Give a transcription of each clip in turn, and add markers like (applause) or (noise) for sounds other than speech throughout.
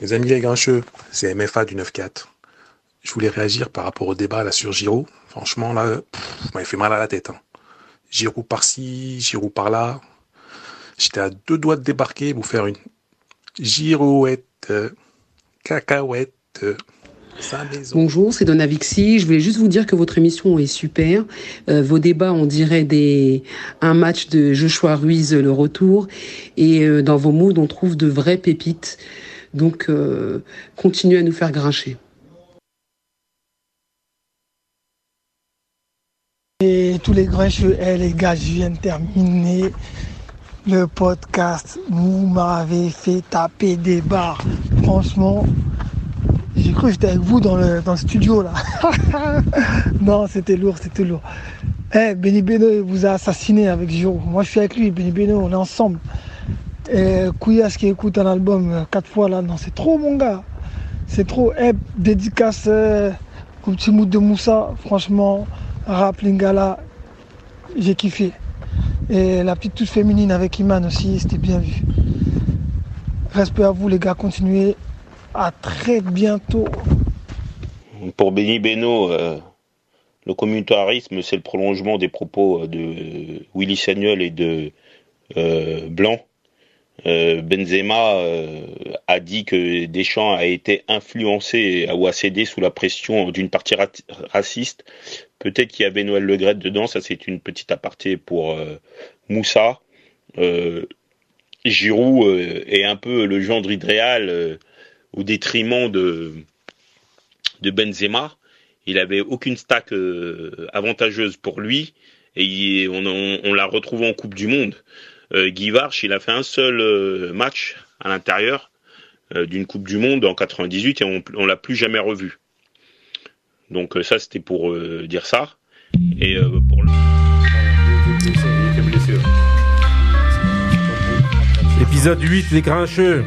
Les amis les grincheux, c'est MFA du 9-4. Je voulais réagir par rapport au débat sur Giroud. Franchement, là, pff, vous m'avez fait mal à la tête. Hein. Par-ci, Giroud par-là. J'étais à deux doigts de débarquer, vous faire une girouette, euh, cacahuète, euh. Bonjour, c'est Donna Vixi. Je voulais juste vous dire que votre émission est super. Euh, vos débats, on dirait des un match de Joshua Ruiz, le retour. Et dans vos moods, on trouve de vraies pépites. Donc, euh, continuez à nous faire grincher. Et tous les grincheux, eh, les gars, je viens de terminer le podcast. Vous m'avez fait taper des barres. Franchement, j'ai cru que j'étais avec vous dans le, dans le studio là. (laughs) non, c'était lourd, c'était lourd. Eh, Benny Beno il vous a assassiné avec Giro. Moi, je suis avec lui, Benny Beno, on est ensemble. Et Kouyas qui écoute un album euh, quatre fois là, non, c'est trop mon gars. C'est trop. Eh, dédicace euh, au petit mood de Moussa. Franchement, rap Lingala, j'ai kiffé. Et la petite touche féminine avec Iman aussi, c'était bien vu. Respect à vous les gars, continuez. À très bientôt. Pour Benny Beno, euh, le communautarisme, c'est le prolongement des propos de Willy Sagnol et de euh, Blanc. Euh, Benzema euh, a dit que Deschamps a été influencé ou a cédé sous la pression d'une partie ra- raciste. Peut-être qu'il y avait Noël Legrette dedans, ça c'est une petite aparté pour euh, Moussa. Giroud est un peu le gendre idéal au détriment de, de Benzema. Il avait aucune stack avantageuse pour lui et on l'a retrouvé en Coupe du Monde. Euh, Guy Varche, il a fait un seul euh, match à l'intérieur euh, d'une Coupe du Monde en 98 et on, on l'a plus jamais revu. Donc ça c'était pour dire ça. Et pour le... Épisode 8, les grincheux.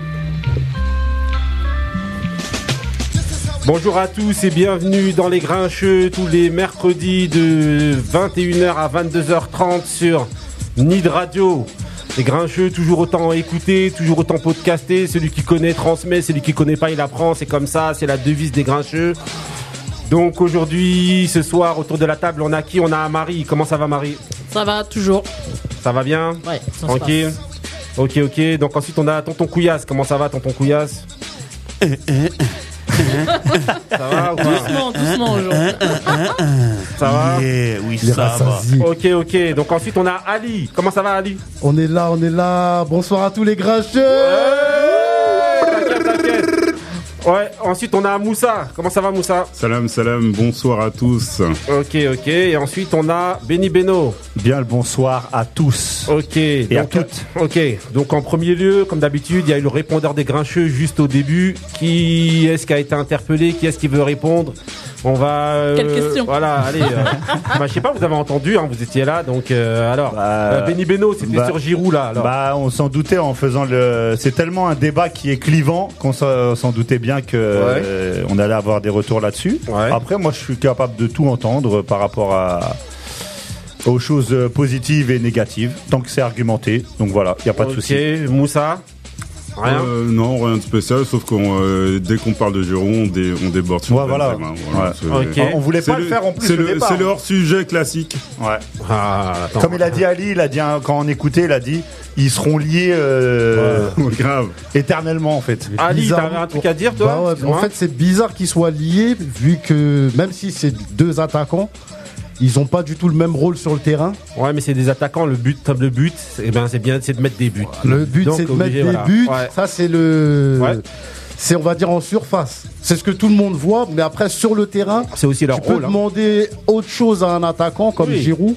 Bonjour à tous et bienvenue dans les grincheux tous les mercredis de 21h à 22h30 sur Nid Radio. Les grincheux, toujours autant écouter, toujours autant podcaster. Celui qui connaît transmet, celui qui connaît pas il apprend. C'est comme ça, c'est la devise des grincheux. Donc aujourd'hui, ce soir, autour de la table, on a qui? On a Marie. Comment ça va Marie? Ça va toujours. Ça va bien? Ouais, ça se Tranquille? Ok, ok. Donc ensuite, on a Tonton Couillasse. Comment ça va, Tonton Couillasse? Ça va ou pas Doucement, doucement aujourd'hui. Ça va oui, Les rassasiés. Ok, ok. Donc ensuite, on a Ali. Comment ça va, Ali? On est là, on est là. Bonsoir à tous les grincheux. Ouais, ensuite, on a Moussa. Comment ça va, Moussa Salam, salam, bonsoir à tous. Ok, ok. Et ensuite, on a Benny Beno. Bien le bonsoir à tous. Ok. Et à toutes. Ok. Donc en premier lieu, comme d'habitude, il y a eu le répondeur des grincheux juste au début. Qui est-ce qui a été interpellé? Qui est-ce qui veut répondre? On va. euh, Quelle question Voilà, allez. euh, (laughs) bah, je sais pas, vous avez entendu, hein, vous étiez là, donc euh, alors. Bah, euh, Benny Beno, c'était bah, sur Giroud là. Alors. Bah, on s'en doutait en faisant le. C'est tellement un débat qui est clivant qu'on s'en doutait bien que euh, on allait avoir des retours là-dessus. Ouais. Après, moi, je suis capable de tout entendre par rapport à aux choses positives et négatives, tant que c'est argumenté. Donc voilà, il y a pas de ok, souci. Moussa. Rien. Euh, non, rien de spécial, sauf qu'on euh, dès qu'on parle de Giroud, on, dé- on déborde sur Ouais, voilà. Ouais. Ok. On voulait pas le, faire en plus C'est le, le hors-sujet classique. Ouais. Ah, attends. Comme il a dit Ali, il a dit quand on écoutait, il a dit ils seront liés euh, Grave. éternellement en fait. Ali, t'avais un truc à dire, toi Bah ouais, en fait, c'est bizarre qu'ils soient liés, vu que même si c'est deux attaquants, ils ont pas du tout le même rôle sur le terrain. Ouais, mais c'est des attaquants. Le but, le but, c'est ben, c'est bien, c'est de mettre des buts. Le but, c'est de obligé, mettre des buts. Ouais. Ça, c'est le. Ouais. C'est, on va dire, en surface. C'est ce que tout le monde voit, mais après, sur le terrain, C'est aussi leur tu peux hein. demander autre chose à un attaquant comme Oui. Giroud,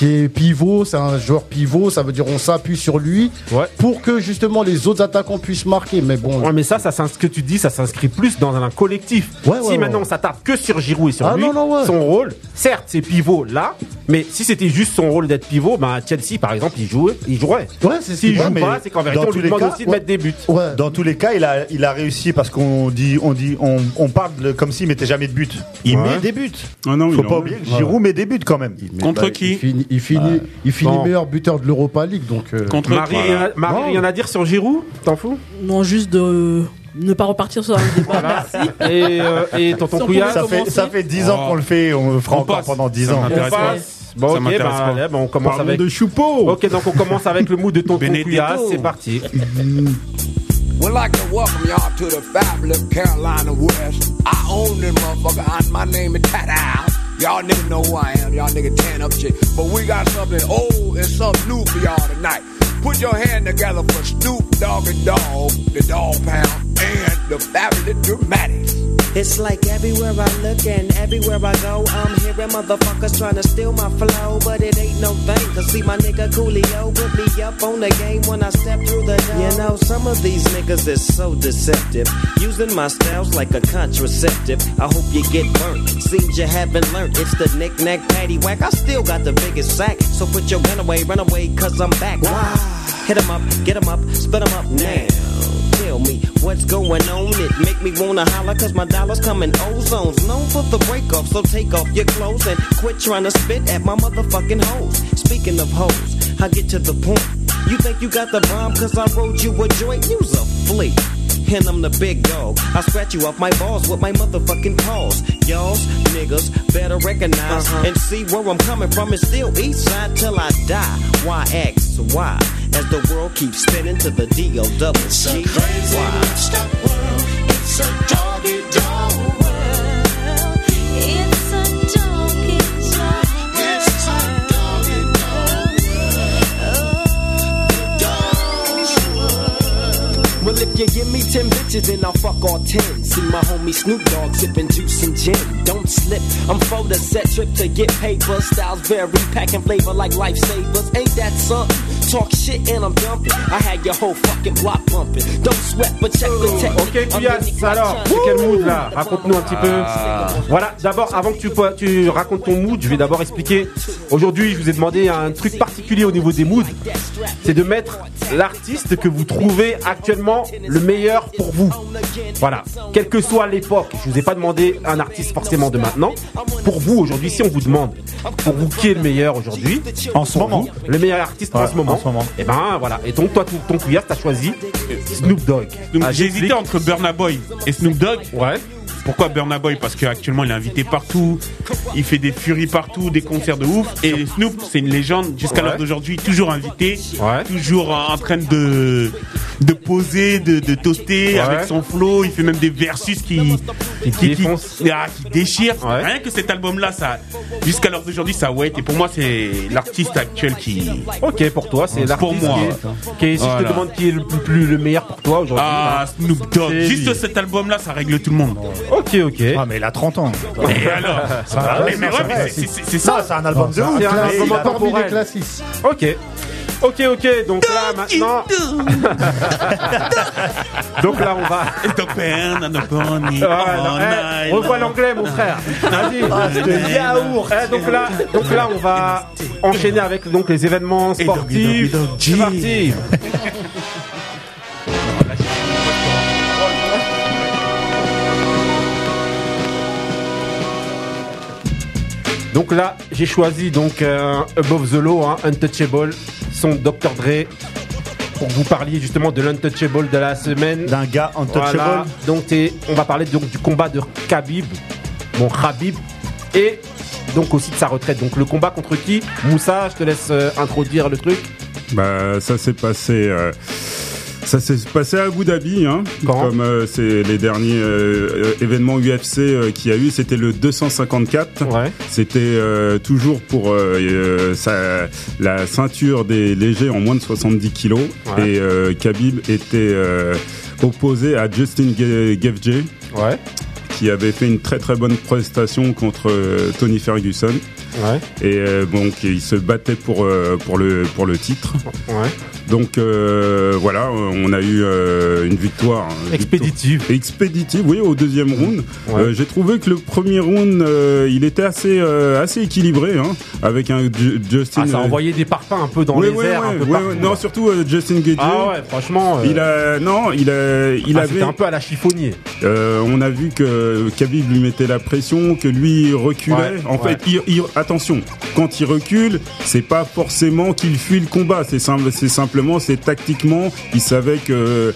qui est pivot, c'est un joueur pivot, ça veut dire on s'appuie sur lui Ouais. pour que justement les autres attaquants puissent marquer. Mais bon, Ouais, mais ça, ça, ce que tu dis, ça s'inscrit plus dans un collectif. Ouais, si ouais, maintenant ouais. on s'attarde que sur Giroud et sur Ah, lui, non, non, ouais. son rôle, certes, c'est pivot là, mais si c'était juste son rôle d'être pivot, ben Chelsea par exemple, il jouait, il jouerait. ouais, c'est ce S'il qu'il joue pas, c'est qu'en vérité, dans on tous lui les demande cas, aussi de mettre des buts. Ouais. Dans tous les cas, il a, il a réussi parce qu'on dit, on dit, on, on parle de- comme s'il mettait jamais de but. Il Ouais. met des buts. Ah non, Faut il pas oublier que Giroud met des buts quand même. Contre bah, qui Il finit, il finit, il finit Bon. meilleur buteur de l'Europa League, donc. euh, Contre Marie, Voilà. rien, Marie, Non. rien à dire sur Giroud T'en fous Non, juste de ne pas repartir sur un débat. Merci. Et, euh, et tonton Si Couillard, Ça fait, ça fait 10 ans qu'on le fait, on le fera On encore passe. pendant 10 Ça ans. on m'intéresse pas. passe. Bon, Ça ok, m'intéresse bah, pas. allez, bah, on commence Parlons avec. de choupeau. Ok, donc on commence avec le mood de tonton. Couillard. C'est parti. Would like to welcome y'all to the fabulous Carolina West. I own this motherfucker. My name is Tat. Y'all niggas know who I am. Y'all niggas tan up shit. But we got something old and something new for y'all tonight. Put your hand together for Snoop Dogg and Dog, the Dog Pound, and the fabulous Dramatics. It's like everywhere I look and everywhere I go, I'm hearing motherfuckers trying to steal my flow, but it ain't no thing. Cause see my nigga Coolio put me up on the game when I step through the door. You know, some of these niggas is so deceptive, using my styles like a contraceptive. I hope you get burnt. Seems you haven't learned. It's the knick-knack patty whack. I still got the biggest sack. So put your gun away, run away, cause I'm back. Why? Hit 'em up, get 'em up, spit 'em up now. Me what's going on. It make me wanna holler cause my dollars come in ozones. Known for the break off, so take off your clothes and quit trying to spit at my motherfucking hoes. Speaking of hoes, I get to the point. You think you got the bomb cause I wrote you a joint? Use a flea. And I'm the big dog. I scratch you off my balls with my motherfucking paws. Y'all's niggas better recognize uh-huh. and see where I'm coming from. It's still east side till I die. Why X? Why? As the world keeps spinning to the D O double G. Why? Well, if you give me 10 bitches, then I'll fuck all 10. See my homie Snoop Dogg sipping juice and gin. Don't slip, I'm for the set trip to get paper. Styles vary, packing flavor like lifesavers. Ain't that something? Talk shit and I'm dumping. I had your whole fucking block bumping. Don't sweat, but check the technique. Ok, Couillasse, alors, c'est quel mood là? Raconte-nous un petit peu. Voilà, d'abord, avant que tu, tu racontes ton mood, je vais d'abord expliquer. Aujourd'hui, je vous ai demandé un truc particulier au niveau des moods. C'est de mettre l'artiste que vous trouvez actuellement le meilleur pour vous. Voilà, quelle que soit l'époque. Je vous ai pas demandé un artiste forcément de maintenant. Pour vous, aujourd'hui, si on vous demande, pour vous, qui est le meilleur aujourd'hui En ce moment. vous, Le meilleur artiste en ce moment. en ce moment. Et ben voilà. Et donc, toi, ton, ton couillard, t'as choisi Snoop Dogg. Ah, j'ai hésité entre Burna Boy et Snoop Dogg. Ouais. Pourquoi Burna Boy? Parce qu'actuellement il est invité partout, il fait des furies partout, des concerts de ouf. Et Snoop, c'est une légende jusqu'à Ouais. l'heure d'aujourd'hui, toujours invité, Ouais. toujours en train de de poser, de, de toaster Ouais. avec son flow. Il fait même des versus qui Qui ah, qui déchirent. Ouais. Rien que cet album-là, ça jusqu'à l'heure d'aujourd'hui, ça ouais. Et pour moi, c'est l'artiste actuel qui Ok, pour toi, c'est Pour l'artiste moi. qui est- qui si je te demande qui est le, plus- plus, le meilleur pour toi aujourd'hui. ah Snoop Dogg. Juste lui. cet album-là, ça règle tout le monde. Ok, ok. Ah, mais il a 30 ans. Et alors va, Mais, mais ouais, mais c'est- c'est c'est ça. C'est un album de ouf. C'est un Mais album il a- Parmi les classiques. Ok. Ok, ok, donc là maintenant. (laughs) donc là on va. Ah, non, eh, revois l'anglais, mon frère. (laughs) Vas-y. de yaourt. Eh, donc là, donc là, on va enchaîner avec donc les événements sportifs. C'est parti. (laughs) Donc là, j'ai choisi donc un Above the Law, hein, Untouchable, son Dr Dre, pour que vous parliez justement de l'Untouchable de la semaine. D'un gars untouchable. Voilà. Donc on va parler donc du combat de Khabib, bon Khabib, et donc aussi de sa retraite. Donc le combat contre qui? Moussa, je te laisse euh, introduire le truc. Bah, ça s'est passé. euh, ça s'est passé à Abu Dhabi, hein, comme euh, c'est les derniers euh, euh, événements UFC euh, qu'il y a eu. C'était le 254. Ouais. C'était toujours pour sa- la ceinture des légers en moins de 70 kilos. Ouais. Et Khabib était opposé à Justin Ge- Gaethje, Ouais. qui avait fait une très très bonne prestation contre Tony Ferguson. Ouais. Et euh, donc il se battait pour euh, pour le pour le titre. Ouais. Donc euh, voilà, on a eu euh, une victoire Expéditive. expéditive, oui, au deuxième round. Ouais. Euh, J'ai trouvé que le premier round, euh, il était assez euh, assez équilibré, hein, avec un Ju- Justin. Ah, ça a envoyé des parfums un peu dans oui, les oui, airs, oui, un peu oui, partout. oui. Non, surtout euh, Justin Gaethje. Ah ouais, franchement. euh, Il a non, il a il ah, avait. C'était un peu à la chiffonnier. euh, on a vu que Khabib lui mettait la pression, que lui reculait. Ouais, en ouais. fait, il- il- attention, quand il recule, c'est pas forcément qu'il fuit le combat. C'est c'est simplement, c'est tactiquement, il savait que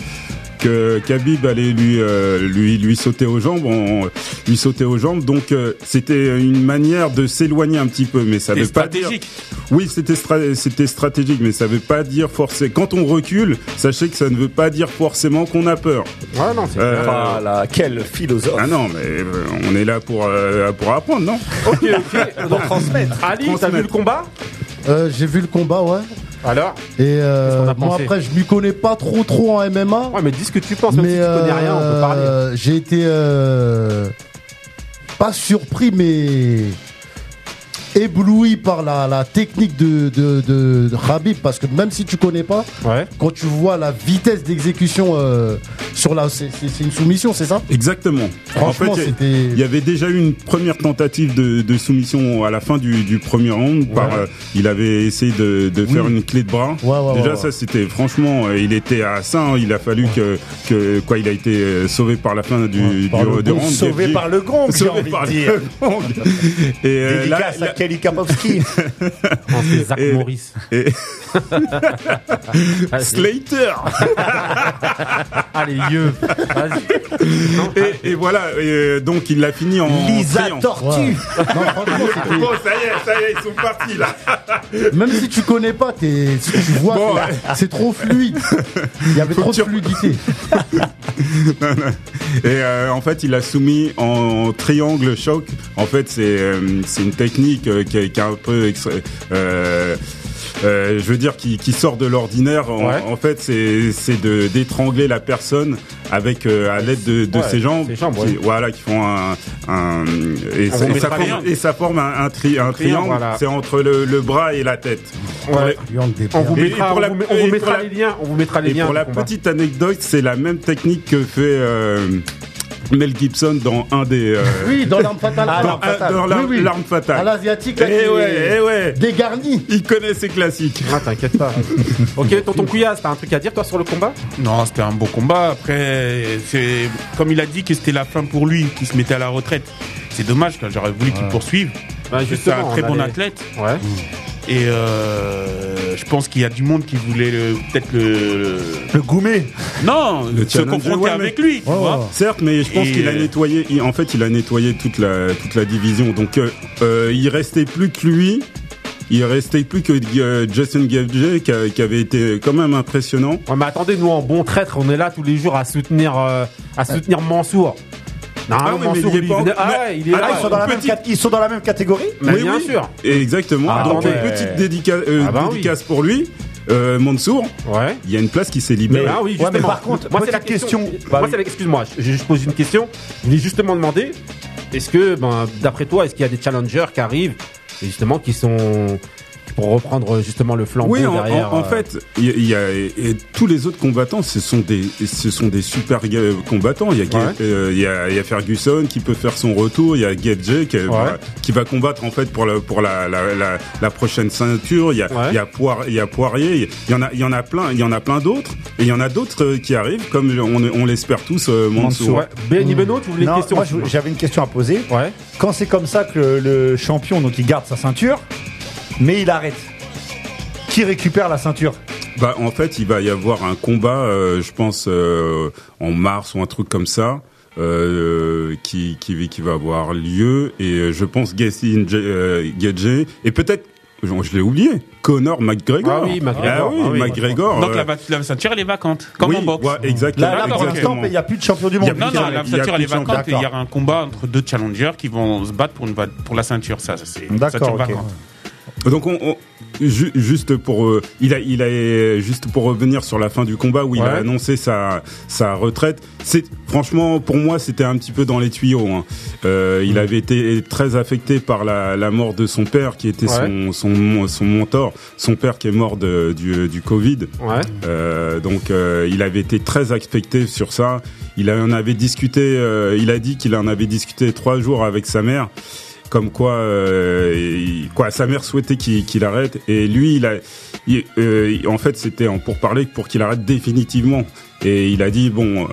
que Khabib allait lui euh, lui lui sauter aux jambes, on- lui sauter aux jambes. Donc euh, c'était une manière de s'éloigner un petit peu, mais ça veut pas dire. stratégique. Oui, c'était stra- c'était stratégique, mais ça veut pas dire forcément. Quand on recule, sachez que ça ne veut pas dire forcément qu'on a peur. Ouais, non, c'est Ah là, quel philosophe. Ah non, mais euh, on est là pour euh, pour apprendre, non? Ok, ok. Donc, transmettre. Ali, t'as vu le combat? Euh, J'ai vu le combat, ouais. Alors Et euh, a moi après, je m'y connais pas trop trop en MMA. Ouais, mais dis ce que tu penses, même mais si tu connais rien, on peut parler. euh, j'ai été euh, pas surpris, mais ébloui par la, la technique de, de, de, parce que même si tu connais pas, Ouais. quand tu vois la vitesse d'exécution euh, sur la, c'est une soumission, c'est ça? Exactement. Franchement, en fait, il y avait déjà eu une première tentative de, de soumission à la fin du, du premier round. Par, euh, il avait essayé de, de faire une clé de bras. Ouais, ouais, déjà, ouais, ça, c'était franchement, euh, il était à ça. hein. il a fallu que, que quoi, il a été sauvé par la fin du, du, le du round. Sauvé par le gong, (laughs) j'ai Sauvé envie par de le dire. gong. Et euh, Kelly Kapowski. Oh, c'est Zach et- Morris. et- (laughs) (laughs) Slater. (laughs) Allez, yeux. Et, et voilà, et, euh, donc il l'a fini en Lisa. Tortue. Ouais. Non, franchement, c'était- Bon, ça y est, ça y est, ils sont partis là. même si tu connais pas, tu vois, Bon, c'est- trop fluide. Il y avait trop de fluidité. Et euh, en fait, il a soumis en triangle choc. En fait, c'est euh, une technique qui, est, qui est un peu extra- euh, euh, je veux dire qui, qui sort de l'ordinaire. En, Ouais. en fait, c'est c'est de d'étrangler la personne avec euh, à l'aide de, de Ouais, ses jambes. ses jambes, qui- ouais. voilà, qui font un, un et, ça, et forme, les- et ça forme un, un, tri- un triangle. voilà. C'est entre le, le bras et la tête. On vous Et mettra, la- on vous les liens. On vous mettra les Et liens. pour la combat. petite anecdote, c'est la même technique que fait euh, Mel Gibson dans un des. euh, Oui, dans l'arme fatale. (laughs) dans, L'arme fatale. dans l'arme Oui, fatale. À l'asiatique, là, Eh ouais, eh ouais. dégarni. Il connaît ses classiques. Ah, t'inquiète pas. (laughs) ok, tonton Couillasse, t'as un truc à dire toi sur le combat? Non, c'était un beau combat. Après, c'est comme il a dit que c'était la fin pour lui, qu'il se mettait à la retraite. C'est dommage, j'aurais voulu qu'il poursuive. Bah, c'est un très on bon allait- athlète. Ouais. Et euh, je pense qu'il y a du monde qui voulait le- peut-être le, Le gourmet. non Le se confronter ouais, avec lui. Tu Ouais, vois ouais. Certes, mais je pense qu'il a nettoyé. en fait, il a nettoyé toute la toute la division. Donc, euh, euh, il restait plus que lui. Il restait plus que euh, qui, a- qui avait été quand même impressionnant. Ouais, mais attendez, nous en bon traître, on est là tous les jours à soutenir, euh, à soutenir Mansour. Non, Ah oui, mais Mansour, il est pas- ah mais- ouais, il est Ah, là. ils, sont dans la même petite- cat- ils sont dans la même catégorie Mais Oui, bien oui. sûr. Exactement. Ah, Donc, ouais. une petite dédica- euh, Ah bah oui. dédicace pour lui. Euh, Mansour, Ouais. il y a une place qui s'est libérée. Ah oui, Ouais, justement. mais par contre, moi c'est la petite question. question. Bah moi oui. c'est la- excuse-moi, je, je pose une question. Je voulais justement demander, est-ce que, ben, d'après toi, est-ce qu'il y a des challengers qui arrivent, et justement, qui sont pour reprendre justement le flambeau Oui, en, derrière en- en euh, fait, il y a, il y a- et tous les autres combattants, ce sont des, ce sont des super euh, combattants. Il y Ouais. euh, il y a, il y a Ferguson qui peut faire son retour. Il y a Gabje qui, va- qui va combattre en fait pour la, pour la, la, la, la prochaine ceinture. Il y a, Ouais. il y a Poir- il y a Poirier. Il y en a, il y en a plein, il y en a plein d'autres. Et il y en a d'autres euh, qui arrivent, comme on, on l'espère tous, euh, Mansour. Ouais. Benny Beno, tu voulais une Non, question j'avais une question à poser. Ouais. Quand c'est comme ça que le, le champion, donc il garde sa ceinture, mais il arrête. Qui récupère la ceinture Bah, en fait, il va y avoir un combat, euh, je pense, euh, en mars ou un truc comme ça. Euh, qui, qui, qui va avoir lieu et je pense Gassin euh, Gadget et peut-être je, je l'ai oublié Conor McGregor Ah oui, McGregor. Ah oui, Ah oui. McGregor Donc euh, la, ceinture elle est vacante, comme oui, en boxe. ouais, exactement, Là, exactement. l'instant, il n'y a plus de champion du monde. Non, non, la il y a ceinture elle est vacante et il y aura un combat entre deux challengers qui vont se battre pour, une, va- pour la ceinture. Ça, ça c'est une D'accord, ceinture vacante. Donc on, on- ju- juste pour euh, il a il a juste pour revenir sur la fin du combat où il a annoncé sa sa retraite. C'est franchement pour moi c'était un petit peu dans les tuyaux. hein. Euh, Mm. Il avait été très affecté par la, la mort de son père qui était son son son mentor, son père qui est mort de, du du Covid. Ouais. Euh, donc euh, il avait été très affecté sur ça. Il en avait discuté. euh, il a dit qu'il en avait discuté trois jours avec sa mère, comme quoi, euh, quoi, sa mère souhaitait qu'il arrête. Et lui, il a, euh, en fait, c'était pour parler pour qu'il arrête définitivement. Et il a dit bon, euh,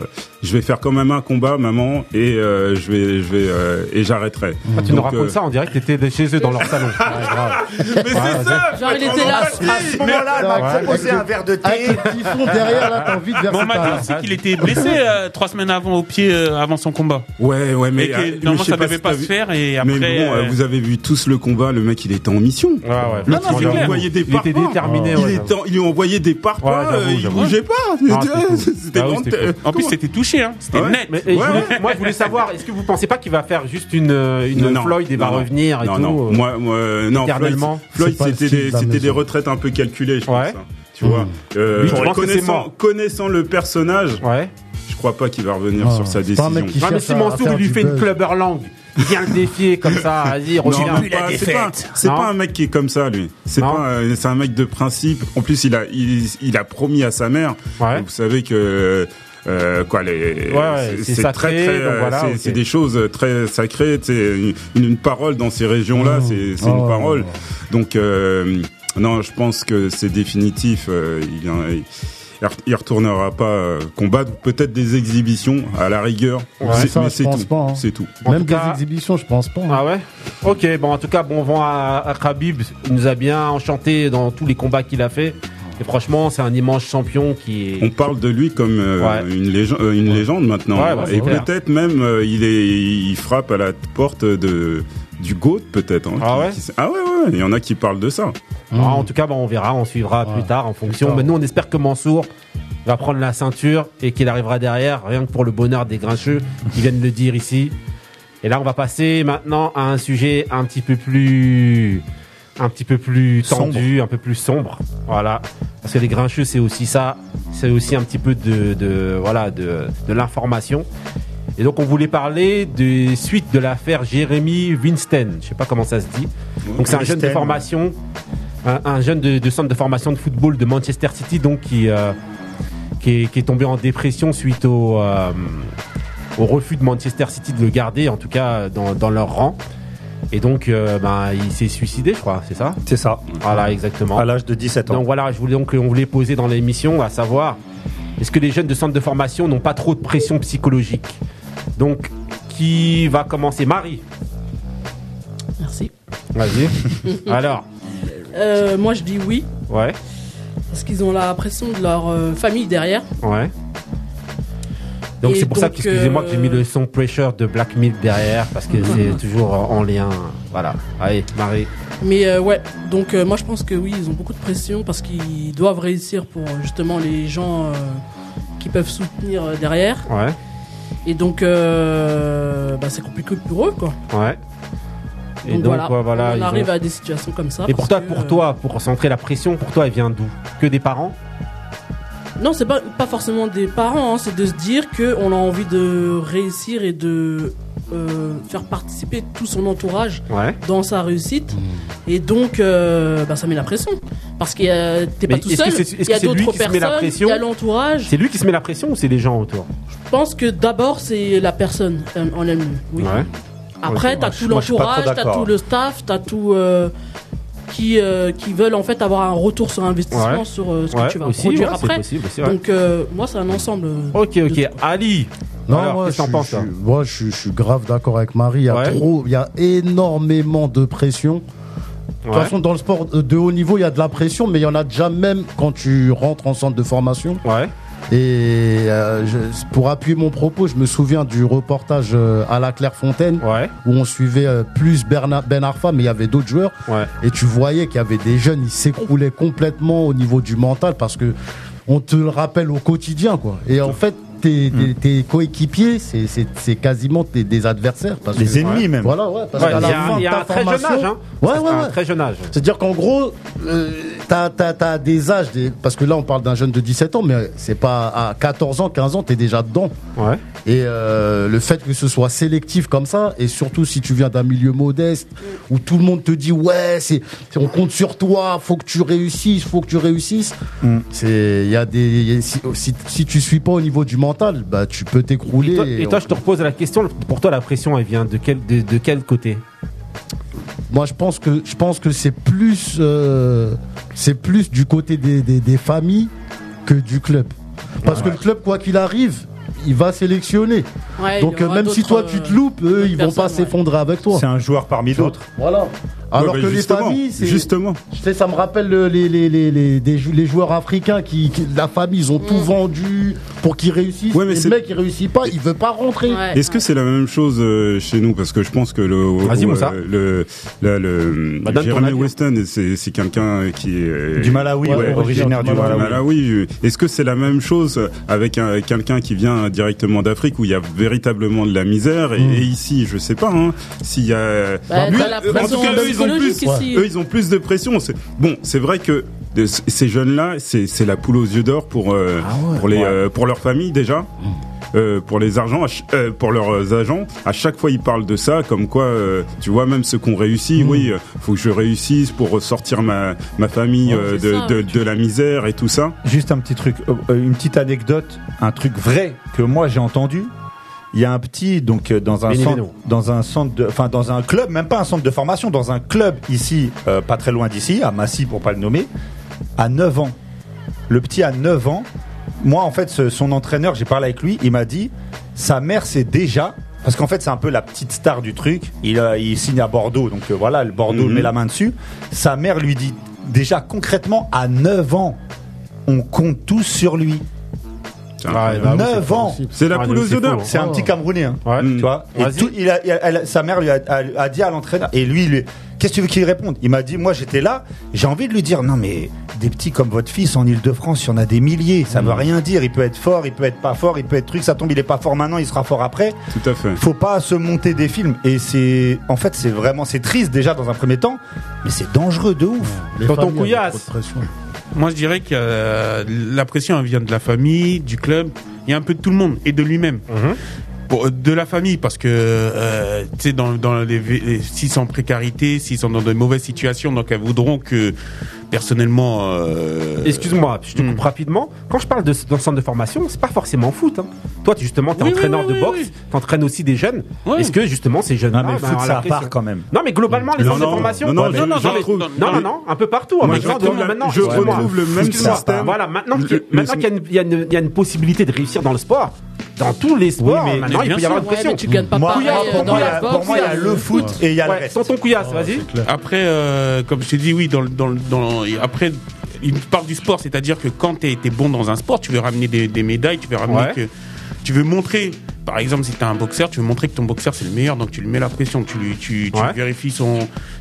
je vais faire quand même un combat, maman, et euh, je vais, je vais, euh, et j'arrêterai. Ah, tu nous racontes euh, ça, on dirait que t'étais chez eux dans leur salon. (laughs) Ouais, grave. Mais c'est ça Genre, il était là. À ce moment-là, elle m'a proposé un verre de thé. Petit fond derrière, là, t'as envie de Mais on verser m'a dit aussi qu'il était blessé euh, trois semaines avant au pied euh, avant son combat. Ouais, ouais, mais et que mais normalement ça devait pas se vu- faire et Mais bon, vous avez vu tous le combat, le mec il était en mission. Ouais, ouais. Il c'est lui clair. envoyait des Il était parpaings. déterminé, Il, était en- il lui envoyait des parpaings, il bougeait pas. C'était Ah cool. En plus c'était touché, hein. C'était Ouais. net. Mais et je Ouais, voulais- ouais. moi, je voulais savoir, est-ce que vous pensez pas qu'il va faire juste une, euh, une Non, Floyd et va revenir et non, tout non. euh, Moi, moi, non, Floyd, c'était des, retraites un peu calculées, je Ouais. pense. hein. Tu vois, Euh, c'est connaissant, le personnage, Ouais. je crois pas qu'il va revenir Ah, sur sa décision. Ah, mais si Mansour, lui fait une clubber langue, il vient le défier comme ça, vas-y, reviens. c'est pas, c'est pas un mec qui est comme ça, lui. C'est pas, un- c'est un mec de principe. En plus, il a, il, il a promis à sa mère. Ouais. Vous savez que, euh, quoi, les, Ouais, c'est sacré, euh, voilà, c'est, des choses très sacrées. C'est une, une parole dans ces régions-là, Mmh. c'est, c'est une ouais, parole. Donc, euh, non, je pense que c'est définitif. euh, il, il- il retournera pas euh, combattre, peut-être des exhibitions à la rigueur. Ouais, C'est- ça, mais je c'est pense tout. pas, hein. C'est tout. En Même tout des cas- exhibitions, je pense pas. hein. Ah ouais? Ok, bon, en tout cas, bon vent à, à Khabib. Il nous a bien enchanté dans tous les combats qu'il a fait. Et franchement, c'est un immense champion qui est. On parle de lui comme euh, Ouais. une, légende, euh, une légende maintenant. Ouais, bah, et peut-être même euh, il, est, il frappe à la porte de, du GOAT peut-être. hein, Ah qui- ouais qui- ah ouais, ouais, il y en a qui parlent de ça. Ah, en tout cas, bon, on verra, on suivra plus tard en fonction. tard. Mais nous, on espère que Mansour va prendre la ceinture et qu'il arrivera derrière, rien que pour le bonheur des grincheux qui viennent le dire ici. Et là, on va passer maintenant à un sujet un petit peu plus, un petit peu plus tendu, un peu plus sombre. Voilà. Parce que les grincheux, c'est aussi ça. C'est aussi un petit peu de, de voilà, de, de l'information. Et donc, on voulait parler des suites de l'affaire Jérémy Winston. Je sais pas comment ça se dit. Donc, c'est un jeune de formation, un, un jeune de, de centre de formation de football de Manchester City, donc qui, euh, qui, est, qui est tombé en dépression suite au, euh, au refus de Manchester City de le garder, en tout cas dans, dans leur rang. Et donc, euh, ben, il s'est suicidé, je crois, c'est ça? C'est ça. Voilà, exactement. À l'âge de 17 ans. Donc voilà, je voulais donc on voulait poser dans l'émission, à savoir, est-ce que les jeunes de centre de formation n'ont pas trop de pression psychologique? Donc, qui va commencer? Marie, Merci. vas-y. (laughs) Alors, Euh, moi, je dis oui, ouais, parce qu'ils ont la pression de leur euh, famille derrière. ouais. Donc c'est pour ça euh, que j'ai mis le son Pressure de Black Milk derrière, parce que c'est (laughs) toujours en lien. Voilà. Allez, Marie. Mais euh, ouais, donc euh, moi je pense que oui, ils ont beaucoup de pression parce qu'ils doivent réussir pour euh, justement les gens euh, qui peuvent soutenir euh, derrière. Ouais, Et donc euh, bah, c'est compliqué pour eux quoi. ouais. Et donc, donc, voilà, on arrive ont- à des situations comme ça. Et pour toi, que, pour euh, toi, pour centrer la pression, pour toi, elle vient d'où? Que des parents? Non, c'est pas, pas forcément des parents, hein, c'est de se dire qu'on a envie de réussir et de euh, faire participer tout son entourage Ouais. dans sa réussite. Et donc, euh, bah, ça met la pression. Parce que euh, t'es pas tout seul, il y a d'autres personnes, il y a l'entourage. C'est lui qui se met la pression ou c'est les gens autour? Je pense que d'abord, c'est la personne euh, en elle-même. Oui. Ouais. Après, t'as tout l'entourage, t'as tout le staff, t'as tout. Qui, euh, qui veulent en fait avoir un retour sur investissement Ouais. sur euh, ce Ouais, que tu vas aussi, produire ouais, après. possible aussi, ouais. Donc, euh, moi, c'est un ensemble. Ok, ok. Ali Non, Alors, moi, qu'est-ce je, moi, je, suis- je suis grave d'accord avec Marie. Il y a Ouais. trop, il y a énormément de pression. De toute façon, dans le sport de haut niveau, il y a de la pression, mais il y en a déjà même quand tu rentres en centre de formation. Ouais. Et euh, je- pour appuyer mon propos, je me souviens du reportage euh, à la Clairefontaine où on suivait euh, plus Bernard, Ben Arfa, mais il y avait d'autres joueurs. Et tu voyais qu'il y avait des jeunes, ils s'écroulaient complètement au niveau du mental parce que on te le rappelle au quotidien, quoi. Et en fait, tes, tes- tes coéquipiers, c'est- c'est c'est quasiment tes- des adversaires. Parce Des que- ennemis, même. Voilà, ouais. Parce Ouais, qu'à il y la a- fin de ta un très jeune formation- âge, hein. Ouais, ouais, un très jeune âge. C'est-à-dire qu'en gros, euh, t'as t'as- t'as des âges, des- parce que là on parle d'un jeune de 17 ans, mais c'est pas à 14 ans, 15 ans, t'es déjà dedans. Ouais. Et euh, le fait que ce soit sélectif comme ça, et surtout si tu viens d'un milieu modeste, où tout le monde te dit ouais, c'est c'est- on compte sur toi, faut que tu réussisses, faut que tu réussisses. C'est il y a des il y a- si, si, si tu suis pas au niveau du mental, bah tu peux t'écrouler. Et toi, et toi, je te repose la question. Pour toi, la pression, elle vient de quel, de, de quel côté? Moi je pense que je pense que c'est plus euh, c'est plus du côté des, des, des familles que du club. Parce que le club, quoi qu'il arrive, il va sélectionner. Ouais, Donc euh, même si toi tu te loupes, eux, ils vont pas ouais. s'effondrer avec toi. C'est un joueur parmi d'autres. Voilà. Alors Ouais, bah, que les justement, familles, c'est justement. Je sais, ça me rappelle le- les, les, les, les, les joueurs africains qui, qui- la famille, ils ont tout vendu pour qu'ils réussissent. Ouais, mais et c'est- le mec, il réussit pas, il veut pas rentrer. Est-ce que c'est la même chose euh, chez nous? Parce que je pense que le, Vas-y, euh, Moussa. le, là, le Bah, donne ton Jeremy avis. Weston, c'est c'est quelqu'un qui est Du Malawi, ouais, originaire du Malawi. Est-ce que c'est la même chose avec un- quelqu'un qui vient directement d'Afrique où il y a véritablement de la misère et, et ici, je sais pas, hein, s'il y a. Bah, Lui, euh, en tout cas, eux, ils ont plus, eux, ils ont plus de pression. C'est- Bon, c'est vrai que ces jeunes-là, c'est c'est la poule aux yeux d'or pour euh, pour les Ouais. euh, pour leur famille déjà. Euh, pour les argents, à euh, pour leurs agents, à chaque fois ils parlent de ça, comme quoi, euh, tu vois, même ceux qui ont réussi, oui, euh, faut que je réussisse pour sortir ma ma famille euh, de, ça, de, de la misère et tout ça. Juste un petit truc, euh, euh, une petite anecdote, un truc vrai que moi j'ai entendu. Il y a un petit donc euh, dans un centre, dans un centre, de, enfin dans un club, même pas un centre de formation, dans un club ici, euh, pas très loin d'ici, à Massy pour pas le nommer, à 9 ans. Le petit a 9 ans. Moi en fait, ce- son entraîneur, j'ai parlé avec lui, il m'a dit, sa mère c'est déjà parce qu'en fait, c'est un peu la petite star du truc. Il, a- il signe à Bordeaux, donc euh, voilà, le Bordeaux Mhm. met la main dessus. Sa mère lui dit déjà concrètement à 9 ans, on compte tous sur lui. bah oui, 9 c'est ans. C'est la poule aux yeux d'or. C'est un petit Camerounais, hein, tu vois. Et Vas-y. tout- il a- il a- elle- sa mère lui a, a- a dit à l'entraîneur, et lui, lui qu'est-ce que tu veux qu'il réponde? Il m'a dit, moi j'étais là, j'ai envie de lui dire, non mais des petits comme votre fils en Ile-de-France, il y en a des milliers, ça veut rien dire. Il peut être fort, il peut être pas fort, il peut être truc, ça tombe, il est pas fort maintenant, il sera fort après. Tout à fait. Faut pas se monter des films. Et c'est, en fait, c'est vraiment, c'est triste déjà dans un premier temps, mais c'est dangereux de ouf. Tonton Couillasse. Moi, je dirais que euh, la pression elle vient de la famille, du club, il y a un peu de tout le monde et de lui-même. Bon, euh, de la famille, parce que euh, tu sais, dans, dans les, les- s'ils sont en précarité, s'ils sont dans de mauvaises situations, donc elles voudront que personnellement. euh, Excuse-moi, je te coupe rapidement. Quand je parle de, d'un centre de formation, c'est pas forcément foot. hein. Toi, tu- justement, tu es Oui, entraîneur oui, de boxe, oui. tu entraînes aussi des jeunes. Est-ce que justement ces jeunes-là. Non, mais ben, foot, ont ça à part quand même. Non, mais globalement, les Non, centres de non, formation. non, non, Ouais, je- mais- je mais- retrouve- non, non, non, un peu partout. Moi, Mais je retrouve la- maintenant, je retrouve le même système. Voilà, maintenant qu'il y a une possibilité de réussir dans le sport, dans tous les sports, mais- maintenant, mais il peut y avoir une pression. Ouais, mais tu gagnes pas Moi, pareil, euh, pour, dans moi, il y la boxe, pour moi, il y a le foot et il y a le reste. tonton Couillasse, vas-y. Après, euh, comme je t'ai dit, oui, dans, le- dans, le- dans, après, il parle du sport, c'est-à-dire que quand tu es, bon dans un sport, tu veux ramener des, des médailles, tu veux ramener Ouais. que. Tu veux montrer, par exemple, si tu es un boxeur, tu veux montrer que ton boxeur c'est le meilleur, donc tu lui mets la pression, tu, lui- tu, tu Ouais. vérifies son,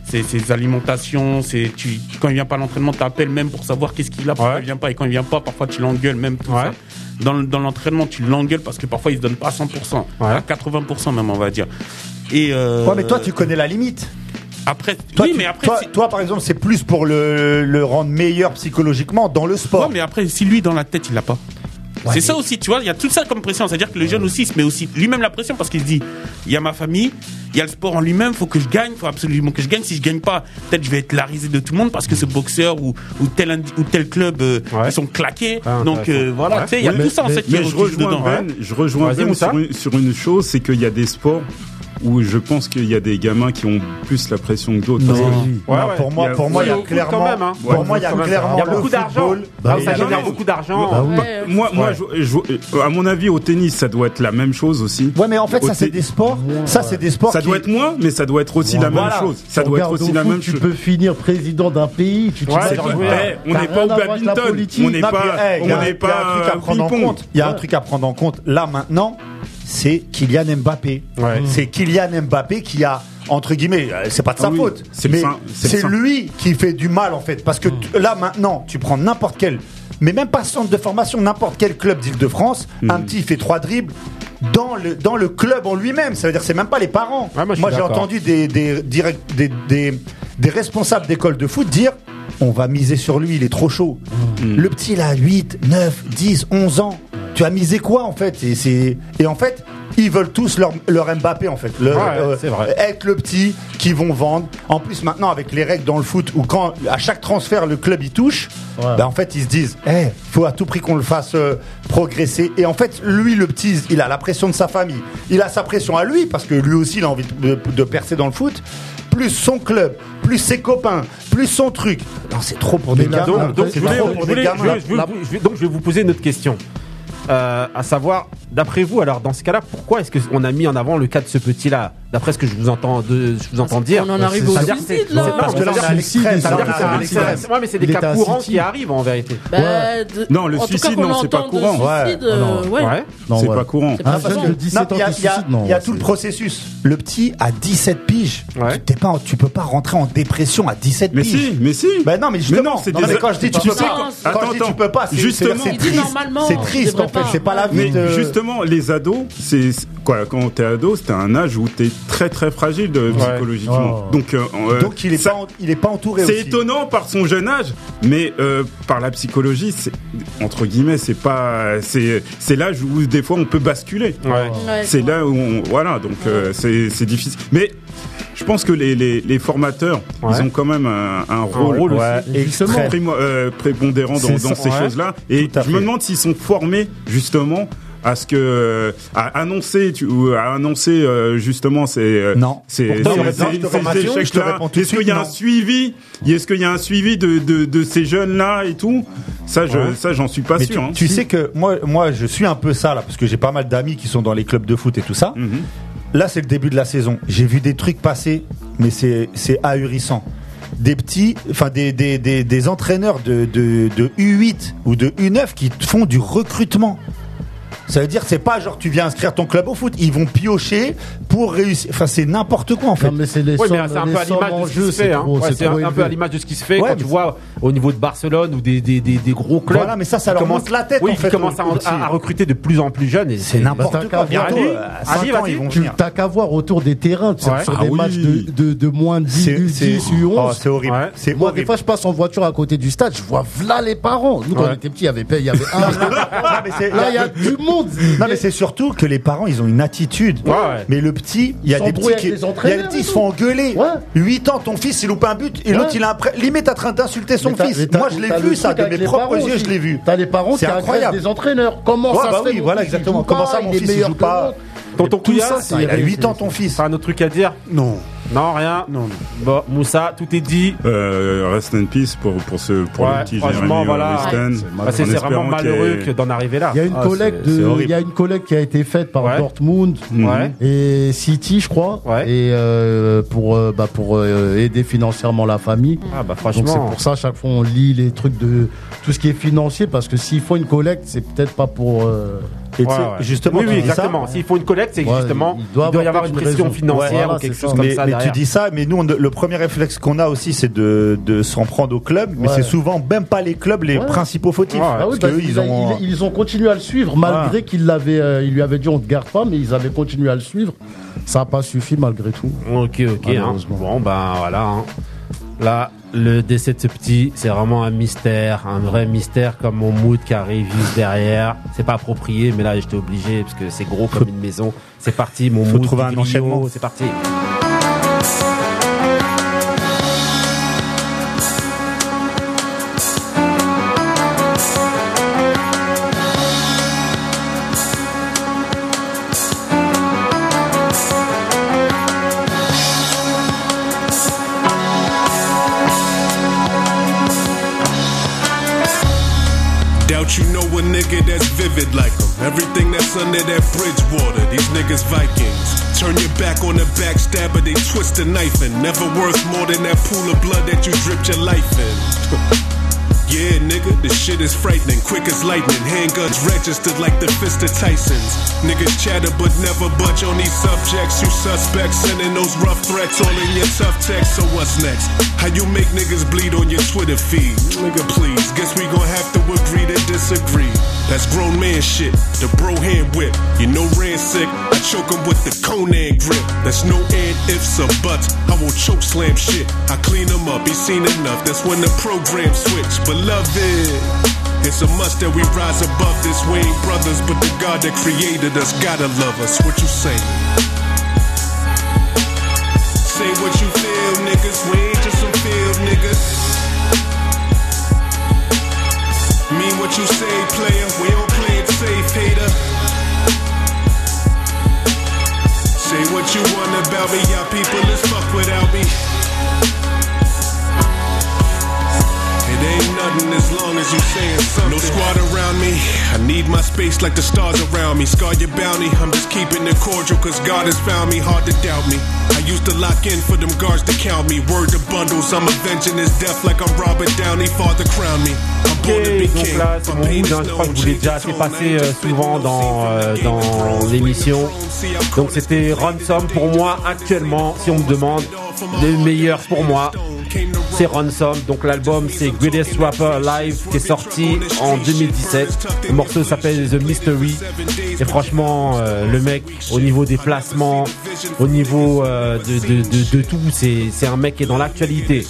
ses, ses alimentations, ses, tu, quand il vient pas à l'entraînement, tu appelles même pour savoir qu'est-ce qu'il a, pourquoi Ouais. il vient pas, et quand il vient pas, parfois tu l'engueules, même tout Ouais. ça. Dans, le- dans l'entraînement, tu l'engueules parce que parfois il se donne pas à 100%, à 80% même, on va dire. Et euh, Ouais, mais toi, tu connais la limite. Après, Toi, oui, tu- mais après, toi, si- toi, par exemple, c'est plus pour le, le rendre meilleur psychologiquement dans le sport. Ouais, mais après, si lui, dans la tête, il l'a pas. Ouais, c'est ça aussi, tu vois, il y a tout ça comme pression. C'est-à-dire que le jeune aussi se met aussi lui-même la pression parce qu'il se dit il y a ma famille, il y a le sport en lui-même, faut que je gagne, faut absolument que je gagne. Si je gagne pas, peut-être je vais être la risée de tout le monde parce que ce boxeur ou, ou, tel, indi- ou tel club, euh, ils sont claqués. Ah, Donc euh, voilà, Ouais. tu sais, il y a Mais- tout ça en fait qui Mais je rejoins dedans. Ben, je rejoins Vas-y, Ben Moussa. sur une, sur une chose, c'est qu'il y a des sports où je pense qu'il y a des gamins qui ont plus la pression que d'autres. Ouais, ouais. pour moi, Il y a- pour moi, il y a clairement, quand même, hein. pour moi, il y a clairement Il y a beaucoup d'argent. Bah, ça il y a- génère beaucoup d'argent. Bah. Moi, moi Ouais. je- je- à mon avis, au tennis, ça doit être la même chose aussi. Ouais, mais en fait, Au ça, c'est des sports. Ça, c'est des sports Ça qui- doit être moins, mais ça doit être aussi la même chose. Ça Tu doit être aussi au la même Tu chose. peux finir président d'un pays. Tu tu- Eh, on n'est pas au badminton, on n'est pas, on il y a- n'est pas truc à euh, prendre en ping-pong. compte. Il y a un truc à prendre en compte. Là maintenant, c'est Kylian Mbappé. Ouais. C'est Kylian Mbappé qui a entre guillemets, euh, c'est pas de sa Ah oui, faute, c'est mais lui qui fait du mal en fait, parce que tu- là maintenant, tu prends n'importe quel, mais même pas centre de formation, n'importe quel club d'Île-de-France, Hmm. un petit fait trois dribbles. Dans le, dans le club en lui-même, ça veut dire que c'est même pas les parents. Ouais, moi, j'ai entendu des, des, direct- des, des, des responsables d'école de foot dire on va miser sur lui, il est trop chaud. Le petit il a 8, 9, 10, 11 ans. Tu as misé quoi en fait et, c'est- et en fait, ils veulent tous leur, leur Mbappé en fait. Le- Ouais, c'est vrai. Être le petit qui vont vendre. En plus maintenant avec les règles dans le foot où quand à chaque transfert le club y touche, Ouais. bah, en fait ils se disent eh faut à tout prix qu'on le fasse euh, progresser. Et en fait lui le petit il a la pression de sa famille. Il a sa pression à lui parce que lui aussi il a envie de, de percer dans le foot. plus son club, plus ses copains, plus son truc. Non, c'est trop pour des gamins. Donc, je vais vous poser une autre question. Euh, à savoir, d'après vous, alors dans ce cas-là, pourquoi est-ce qu'on a mis en avant le cas de ce petit-là? D'après ce que je vous entends, de, je vous entends dire. on en arrive au suicide, c'est- là. c'est- Parce que là, on est à mais c'est des cas courants qui arrivent en vérité. Bah, Non, le suicide, non, c'est pas courant. c'est pas courant. C'est pas Un jeune courant. de 17 Non, ans il y a, tout le processus. Le petit à 17 piges. Ouais. Tu, pas, tu peux pas rentrer en dépression à 17 Mais piges. si, mais si. Ben non, mais justement, non, mais quand je dis tu peux pas, quand- je dis tu peux pas, c'est Justement. c'est- triste. en fait, c'est pas la vie. Mais de- justement, les ados, c'est quoi Quand t'es ado, c'est un âge où t'es très très fragile de, psychologiquement. Oh. Donc, euh, Donc il est ça- pas, en- il est pas entouré C'est étonnant par son jeune âge, mais euh, par la psychologie, c'est entre guillemets, c'est pas, c'est c'est l'âge où des fois on peut basculer. Ouais. Ouais, C'est là où on, voilà, donc euh, c'est c'est difficile. Mais je pense que les les, les formateurs, Ouais. ils ont quand même un, un rôle, rôle aussi. Ouais, euh, prépondérant dans, ces ouais. choses-là. Et je me demande s'ils sont formés justement à ce que à annoncer tu, ou à annoncer euh, justement ces euh, Non. ces Est-ce qu'il y a un suivi? Est-ce qu'il y a un suivi de de, de ces jeunes là et tout? Ça je Ouais. ça j'en suis pas Mais sûr. tu, hein. tu sais que moi, moi, je suis un peu ça là, parce que j'ai pas mal d'amis qui sont dans les clubs de foot et tout ça. Mhm. Là, c'est le début de la saison. J'ai vu des trucs passer, mais c'est c'est ahurissant. Des petits, enfin des, des, des, des entraîneurs de, de, de U8 ou de U9 qui font du recrutement. Ça veut dire c'est pas genre tu viens inscrire ton club au foot, ils vont piocher pour réussir. Enfin c'est n'importe quoi en fait. Non, mais c'est les Oui, mais sommes- c'est un les peu à l'image de ce qui se fait. hein. Ouais, c'est un, un peu à l'image de ce qui se fait Ouais, quand mais tu vois au niveau de Barcelone ou des, des, des, des gros clubs. Voilà, mais ça, ça leur monte la tête, Oui, en fait, commencent à, à- à recruter de plus en plus jeunes. et C'est n'importe quoi. Bientôt, Allez, euh, à allez, 5 ans, vas-y. ils vont Tu venir. t'as qu'à voir autour des terrains, sur, Ouais. sur Ah des matchs de, moins de 10, C'est- U10, c'est- U11. C'est horrible. Ouais. Moi, des fois, je passe en voiture à côté du stade, je vois v'là les parents. Nous, quand Ouais. on était petits, il y avait, pas- il y avait un. (laughs) Mais Là, il y a du monde. Non mais c'est surtout que les parents ils ont une attitude. Ouais, ouais. Mais le petit, il y a des petits qui, il y a entraîneurs des petits se font engueuler. Ouais. 8 ans ton fils il loupe un but et Ouais. l'autre il a un prêt. limite en train d'insulter son fils. Moi je l'ai vu ça de mes les propres yeux, je l'ai vu. T'as les parents qui incroyable. des entraîneurs. Comment Ouais, ça bah se fait voilà, exactement. Comment ça, mon fils, il joue pas. Tonton Couillard, Il a 8 ans ton fils. T'as un autre truc à dire Non, Non, rien. non, non. Bon, Moussa, tout est dit. Euh, rest in peace pour pour ce pour Ouais, le petit franchement, Jérémy voilà. Bah, c'est c'est vraiment malheureux d'en arriver là. Il y a une Ah, collecte de, il y a une collecte qui a été faite par Ouais. Dortmund. Ouais. et City, je crois, Ouais. et euh, pour euh, bah, pour euh, aider financièrement la famille. Ah bah Donc c'est franchement. pour ça à chaque fois on lit les trucs de tout ce qui est financier parce que s'il faut une collecte, c'est peut-être pas pour. Et Ouais, ouais. justement, oui, oui, exactement. S'il faut une collecte, c'est Ouais, justement, il il doit y avoir une pression financière voilà, ou quelque chose ça. comme mais, ça mais derrière. tu dis ça, mais nous, on- le premier réflexe qu'on a aussi, c'est de, de s'en prendre au club, mais Ouais. c'est souvent même pas les clubs les Ouais. principaux fautifs. Ouais. Ah oui, parce qu'ils ils ont. ils, ils ont continué à le suivre malgré qu'il l'avait, euh, il lui avait dit on te garde pas, mais ils avaient continué à le suivre. Ça n'a pas suffi malgré tout. Ok, ok. Hein. Bon, ben voilà. hein. Là, le décès de ce petit, c'est vraiment un mystère, un vrai mystère comme mon mood qui arrive juste derrière. C'est pas approprié, mais là, j'étais obligé parce que c'est gros comme une maison. C'est parti, mon Faut mood. trouver un enchaînement. C'est parti. Under that bridge water, these niggas Vikings. Turn your back on the backstabber, they twist the knife in. Never worth more than that pool of blood that you dripped your life in. (laughs) Yeah, nigga, this shit is frightening. Quick as lightning. Handguns registered like the fist of Tyson's. Niggas chatter but never budge on these subjects. You suspects sending those rough threats all in your tough text. So what's next? How you make niggas bleed on your Twitter feed? Nigga, please. Guess we gon' have to agree to disagree. That's grown man shit. The bro hand whip. You know Rand sick. I choke him with the Conan grip. That's no and ifs or buts. I will choke slam shit. I clean him up. He's seen enough. That's when the program switch. Beloved. It's a must that we rise above this. We ain't brothers, but the God that created us gotta love us. What you saying? Say what you feel, niggas. We ain't just some field niggas. Mean what you say, player. We don't play it safe, hater. Say what you wanna about me. Y'all people is fuck without me. It ain't nothing as long as you saying something. No squad around me. I need my space like the stars around me. Scar your bounty. I'm just keeping it cordial cause God has found me. Hard to doubt me. I used to lock in for them guards to count me. Word to bundles. I'm avenging his death like I'm Robert Downey. Father crown me. Ok, donc là c'est mon mood, hein. je crois que je vous l'ai déjà assez passé euh, souvent dans, euh, dans l'émission. Donc c'était Ransom pour moi actuellement, si on me demande, le meilleur pour moi, c'est Ransom. Donc l'album c'est Greatest Rapper Live qui est sorti en 2017. Le morceau s'appelle The Mystery. Et franchement, euh, le mec, au niveau des placements, au niveau euh, de, de, de, tout, c'est c'est un mec qui est dans l'actualité.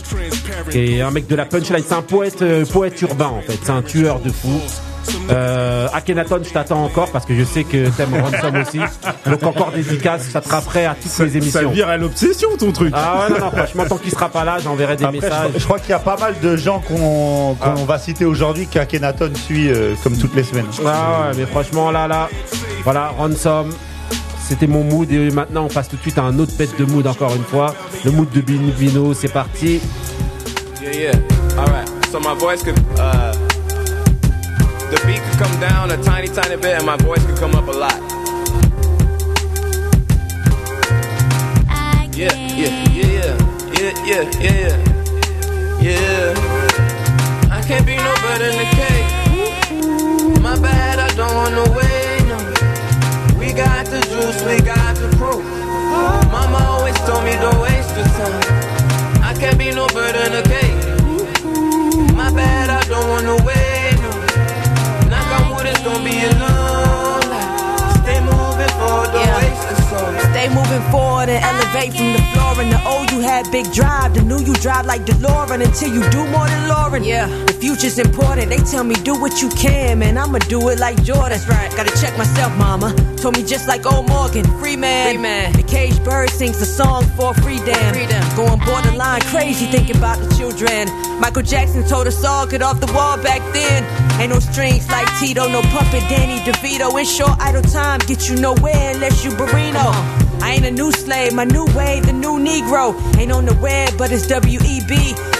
Et un mec de la punchline, c'est un poète, euh, poète urbain en fait, c'est un tueur de fou. Euh, Akhenaton, je t'attends encore parce que je sais que t'aimes Ransom aussi. Donc encore dédicace, ça sera prêt à toutes les émissions. Ça vire à l'obsession ton truc. Ah ouais, non, non, franchement, tant qu'il sera pas là, j'enverrai des Après, messages. crois- je crois qu'il y a pas mal de gens qu'on qu'on va citer aujourd'hui qu'Akenaton suit euh, comme toutes les semaines. Ah ouais, mais franchement, là, là, voilà, Ransom, c'était mon mood. Et maintenant, on passe tout de suite à un autre bête de mood, encore une fois. Le mood de Bini Bino, c'est parti. Yeah, yeah. All right. So my voice could, uh, the beat could come down a tiny, tiny bit, and my voice could come up a lot. Yeah, yeah, yeah, yeah, yeah, yeah, yeah, yeah. I can't be no better than the cake. My bad, I don't want no way, no. We got the juice, we got the proof. Mama always told me don't waste your time. I can't be no better than cake. My bad, I don't want no from the floor. And the old you had big drive, the new you drive like DeLorean until you do more than Lauren. Yeah, the future's important. They tell me do what you can, man. I'ma do it like Jordan. That's right. Gotta check myself, mama. Told me just like old Morgan, free man. Free man. The caged bird sings the song for freedom. Freedom. Going borderline crazy thinking about the children. Michael Jackson told us all get off the wall back then. Ain't no strings like Tito, no puppet Danny DeVito. In short, idle time get you nowhere unless you Barino. I ain't a new slave, my new wave, the new Negro. Ain't on the web, but it's WEB.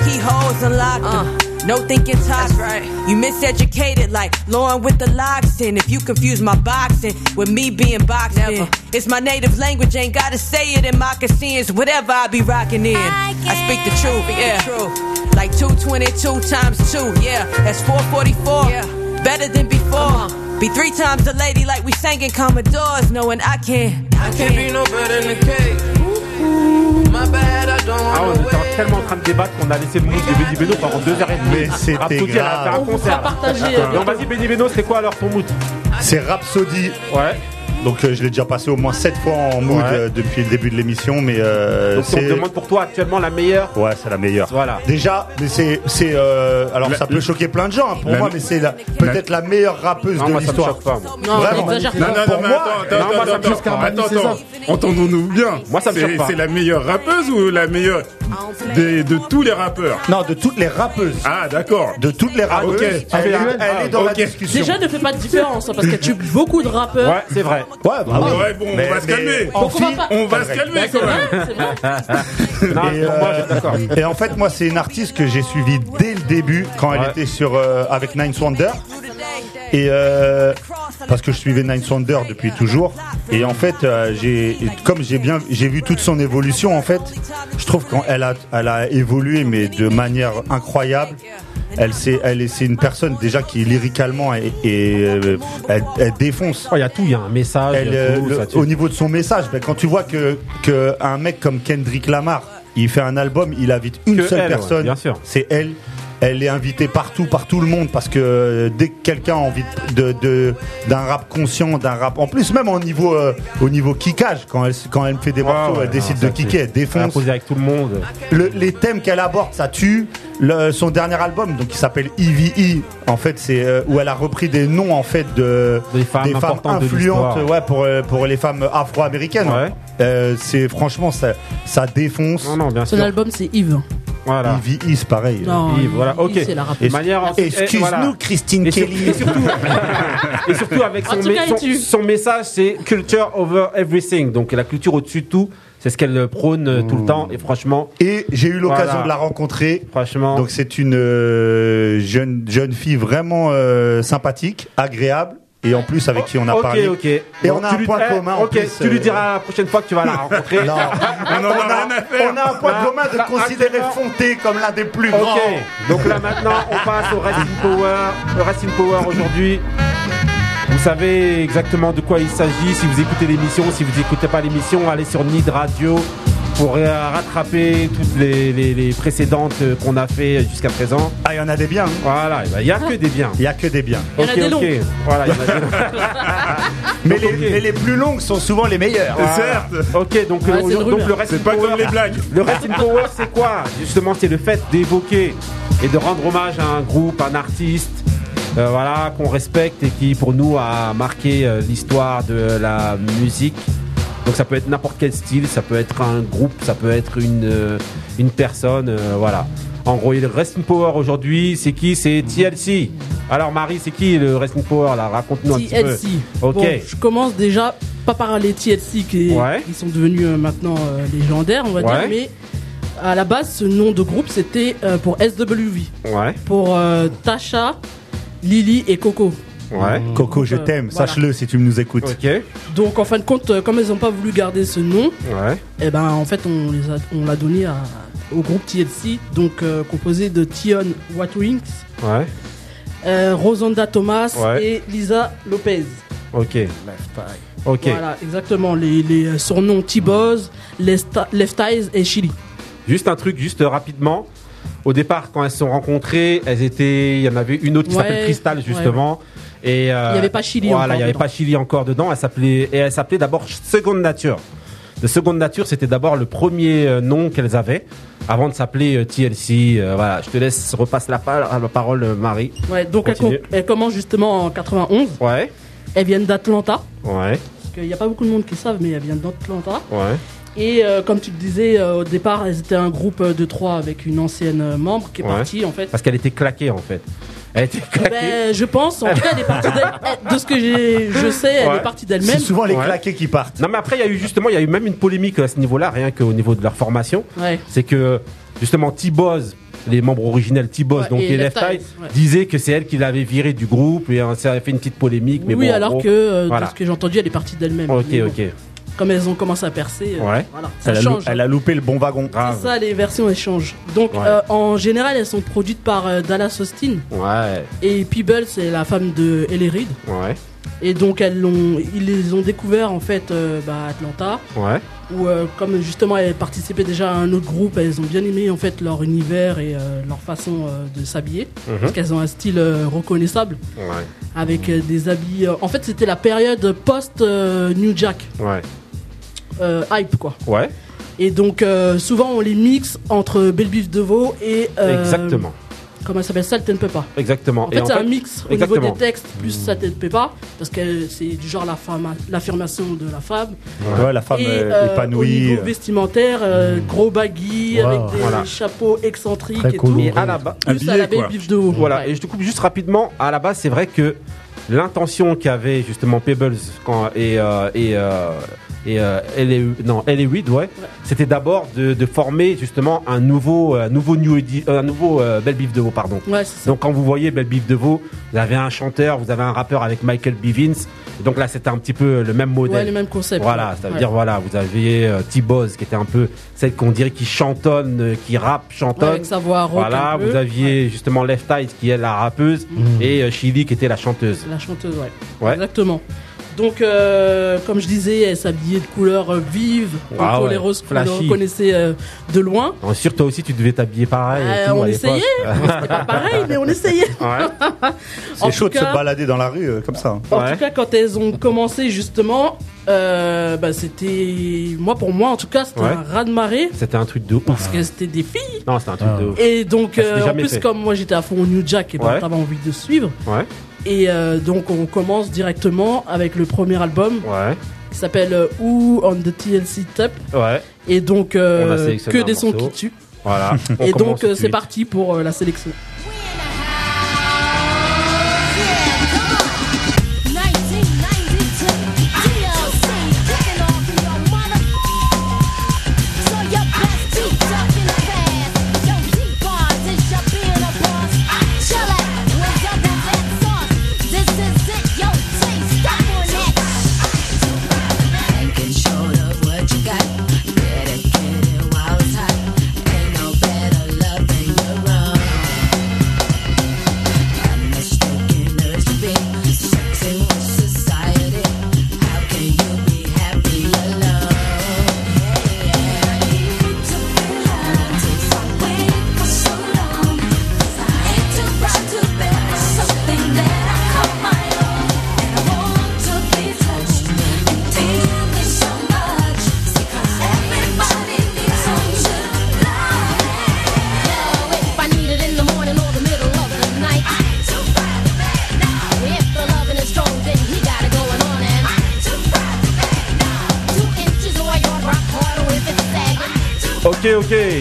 Keyholes unlocked. them. No thinking toxic. right. You miseducated like Lauren with the locks in. If you confuse my boxing with me being boxed in, it's my native language. Ain't gotta say it in moccasins. Whatever I be rocking in, I, speak the truth. Yeah, like 222 times two. Yeah, that's 444. Yeah, better than before. Be three times a lady like we sang in Commodores, knowing I can. I can't be no better than the cake. My bad, I don't Ah, want on était tellement en train de débattre qu'on a laissé le mood de Benny Beno pendant deux heures et demie. Mais c'était Rhapsody, elle a fait un grave. concert. On va partager, euh, Donc vas-y, Benny Beno, c'est quoi alors ton mood C'est Rhapsody. Ouais. Donc euh, je l'ai déjà passé au moins 7 fois en mood Ouais. euh, depuis le début de l'émission, mais euh, Donc on c'est te demande pour toi actuellement la meilleure. ouais c'est la meilleure. Voilà. Déjà, mais c'est c'est euh, alors La- ça peut choquer plein de gens hein, pour la- moi, mais c'est la- peut-être la meilleure rappeuse Non, de moi ça me l'histoire. choque pas. moi. Non, Vraiment. n'exagère Non, pas. non, Pour non, mais moi- attends, Non, attends, moi, ça me attends, choque attends, pas. attends, attends. Entendons-nous bien. Moi, ça me C'est- choque pas. C'est la meilleure rappeuse ou la meilleure des- de tous les rappeurs Non, de toutes les rappeuses. Ah, d'accord. De toutes les rappeuses, elle, Ah, elle est dans la ok. discussion. Déjà, ne fais pas de différence hein, parce qu'il y a tu- beaucoup de rappeurs. Ouais, c'est vrai. Ouais, bah. Ouais, bon, Mais- on va se calmer. en on va fille, pas- On va se calmer quand même. vrai, c'est vrai. (laughs) Non, Et, pour moi, euh, et en fait, moi, c'est une artiste que j'ai suivie dès le début quand elle était sur euh, avec Nine Wonder. Et euh, parce que je suivais Nine Wonder depuis toujours. Et en fait, euh, j'ai comme j'ai bien j'ai vu toute son évolution. En fait, je trouve qu'elle a elle a évolué mais de manière incroyable. Elle c'est elle c'est une personne déjà qui lyricalement et, elle, elle défonce. Oh, Il y a tout, il y a un message. Elle, il y a euh, tout, le- ça tue. au niveau de son message, ben, quand tu vois que, que un mec comme Kendrick Lamar, il fait un album, il invite une Que seule ouais, personne, c'est elle. Elle est invitée partout par tout le monde parce que euh, dès que quelqu'un a envie de de- d'un rap conscient, d'un rap, en plus même au niveau euh, au niveau kickage, quand elle quand elle fait des morceaux, ouais, elle décide non, de kicker, elle Elle défonce. posé avec tout le monde. Le- les thèmes qu'elle aborde, ça tue. Le- son dernier album, donc qui s'appelle EVE, en fait, c'est euh, où elle a repris des noms en fait de Des femmes influentes, ouais, pour pour les femmes afro-américaines. Ouais. Euh, c'est franchement ça, ça défonce. Non, non, bien Son sûr. album, c'est Yves. Voilà. EVE, c'est pareil. Non, Yves, voilà, ok. Yves, Excuse-nous, voilà. Christine Et, sur- Kelly. et surtout, (laughs) et surtout avec son, son, message, c'est culture over everything. Donc la culture au-dessus de tout. C'est ce qu'elle prône euh, tout le temps. Et franchement. Et j'ai eu l'occasion Voilà. de la rencontrer. Franchement. Donc c'est une euh, jeune jeune fille vraiment euh, sympathique, agréable. Et en plus avec qui on a ok, parlé. ok. Et on a un point eh, commun. en Ok, plus, tu lui euh, diras la prochaine fois que tu vas la rencontrer. (laughs) Non. On en a rien à faire. On a un point Là, commun de là, considérer actuellement- Fonté comme l'un des plus Ok, grands. donc là maintenant on passe au Wrestling Power. Le Wrestling Power aujourd'hui. Vous savez exactement de quoi il s'agit. Si vous écoutez l'émission, si vous n'écoutez pas l'émission, allez sur Nid Radio pour euh, rattraper toutes les, les- les précédentes euh, qu'on a fait jusqu'à présent. Ah, il y en a des biens. Voilà, il n'y a que des biens. Il y a que des biens. Il y en a des longs. Voilà, il y en a des (laughs) longs. Mais les, ok. mais les plus longues sont souvent les meilleures. Voilà. Certes. Ok, donc, Ouais, euh, donc le Wrestling C'est pas Power, comme les blagues. Le Wrestling Power, c'est quoi? Justement, c'est le fait d'évoquer et de rendre hommage à un groupe, un artiste, euh, voilà, qu'on respecte et qui, pour nous, a marqué euh, l'histoire de la musique. Donc ça peut être n'importe quel style, ça peut être un groupe, ça peut être une, euh, une personne, euh, voilà. En gros, le Wrestling Power aujourd'hui, c'est qui? C'est TLC. Alors Marie, c'est qui le Wrestling Power là? Raconte-nous un petit peu. TLC. Ok. Bon, je commence déjà pas par les TLC qui, Ouais. qui sont devenus euh, maintenant euh, légendaires, on va Ouais. dire, mais à la base, ce nom de groupe c'était euh, pour SWV, Ouais. pour Tasha, Lily et Coco. Ouais. Coco, je Euh, t'aime. voilà. Sache-le si tu nous écoutes. Ok. Donc en fin de compte, euh, comme ils n'ont pas voulu garder ce nom, Ouais. et ben en fait on les a- on l'a donné à- au groupe TLC, donc euh, composé de Tion Watwings, Ouais. euh, Rosanda Thomas Ouais. et Lisa Lopez. Ok. Ok. Voilà, exactement. Les, les surnoms T-Boz, Left Left Eyes et Chili. Juste un truc, juste rapidement. Au départ, quand elles se sont rencontrées, elles étaient. Il y en avait une autre qui Ouais, s'appelle Crystal, justement. Et euh, Il y avait pas Chili Voilà, il n'y avait dedans. pas Chili encore dedans. Elle s'appelait et elle s'appelait d'abord Seconde Nature. De Seconde Nature, c'était d'abord le premier euh, nom qu'elles avaient avant de s'appeler euh, TLC. Euh, voilà, je te laisse repasse la, pa- la parole, Marie. Ouais, donc elles, Continue. com- elles commencent justement en 91. Ouais, Elles viennent d'Atlanta. ouais, Parce qu'il n'y a pas beaucoup de monde qui savent, mais elles viennent d'Atlanta. ouais. Et euh, comme tu le disais, euh, au départ, elles étaient un groupe euh, de trois avec une ancienne membre qui est Ouais. partie en fait. Parce qu'elle était claquée en fait. Elle était claquée. Ben, je pense, en tout cas, elle est partie d'elle. (laughs) elle- De ce que j'ai- je sais, elle Ouais. est partie d'elle-même. C'est souvent les Ouais. claqués qui partent. Non mais après il y a eu justement il y a eu même une polémique à ce niveau-là rien qu'au niveau de leur formation. Ouais. C'est que justement T-Boz, les membres originels T-Boz Ouais, donc et les Left Left Eye, Eyes, ouais. disaient que c'est elle qui l'avait viré du groupe et euh, ça avait fait une petite polémique mais oui, bon, en alors gros, que, euh, voilà. de ce que j'ai entendu, elle est partie d'elle-même. Ok Mais bon, ok. Comme elles ont commencé à percer, euh, Ouais. voilà, ça Elle a, elle loupé le bon wagon. C'est ça, les versions elles changent. Donc, Ouais. euh, en général, elles sont produites par euh, Dallas Austin. Ouais. Et Peebles, c'est la femme de Ellie. Ouais. Et donc, elles l'ont, ils les ont découvert en fait euh, bah, à Atlanta. Ouais. Où, comme justement, elles participaient déjà à un autre groupe, elles ont bien aimé en fait leur univers et leur façon de s'habiller. Mhm. Parce qu'elles ont un style reconnaissable. Ouais. Avec euh, des habits. en fait, c'était la période post-New Jack. Ouais. Euh, hype quoi. Ouais. Et donc euh, souvent on les mixe entre Belle Beef de Veau et euh, Exactement. comment ça s'appelle Salt and Pepper. Exactement. En Et fait c'est un mix au Exactement. niveau des textes plus Salt and Pepper parce que c'est du genre la femme- l'affirmation de la femme. Ouais, la femme Et, euh, épanouie. Au niveau vestimentaire, euh, gros baggy Wow. avec des Voilà. chapeaux excentriques Très et tout. Et à la ba- plus à la Belle Beef de Veau. Voilà, et je te coupe juste rapidement. À la base, c'est vrai que l'intention qu'avait justement Pebbles quand, et, euh, et, euh, et euh, Ellie- non, Ellie Reid, ouais, c'était d'abord de, de former justement un nouveau, euh, nouveau New Edi- euh, un nouveau euh, Belle Beef de Veau, pardon. Ouais. Donc quand vous voyez Belle Beef de Veau, vous avez un chanteur, vous avez un rappeur avec Michael Bivins. Et donc là, c'était un petit peu le même modèle. Ouais, le même concept. Voilà, ouais. ça veut Ouais. dire voilà, vous aviez euh, T-Boz qui était un peu celle qu'on dirait qui chantonne, euh, qui rappe, chantonne. Ouais, avec sa voix rock Voilà, un peu. vous aviez justement Left Eyes qui est la rappeuse et euh, Chili qui était la chanteuse. La chanteuse, ouais. Ouais. Exactement. Donc, euh, comme je disais, elle s'habillait de couleurs euh, vives, Ah pour ouais, les roses euh, de loin. En sûr, toi aussi, tu devais t'habiller pareil. Euh, tout, on essayait, (laughs) c'était pas pareil, mais on essayait. (laughs) C'est En chaud de se balader dans la rue euh, comme ça. hein. En tout cas, quand elles ont commencé justement, euh, bah, c'était. Moi, pour moi, en tout cas, c'était Ouais. un raz-de-marée. C'était un truc de ouf. Parce que c'était des filles. Non, c'était un truc de ouf. Et donc, euh, en plus, fait. comme moi j'étais à fond au New Jack, et ben, Ouais. t'avais envie de suivre. Et euh, donc, on commence directement avec le premier album. Ouais. Qui s'appelle euh, Who on the TLC. Ouais. Et donc, euh, que des sons qui tuent. Voilà. (laughs) Et donc, c'est parti pour la sélection.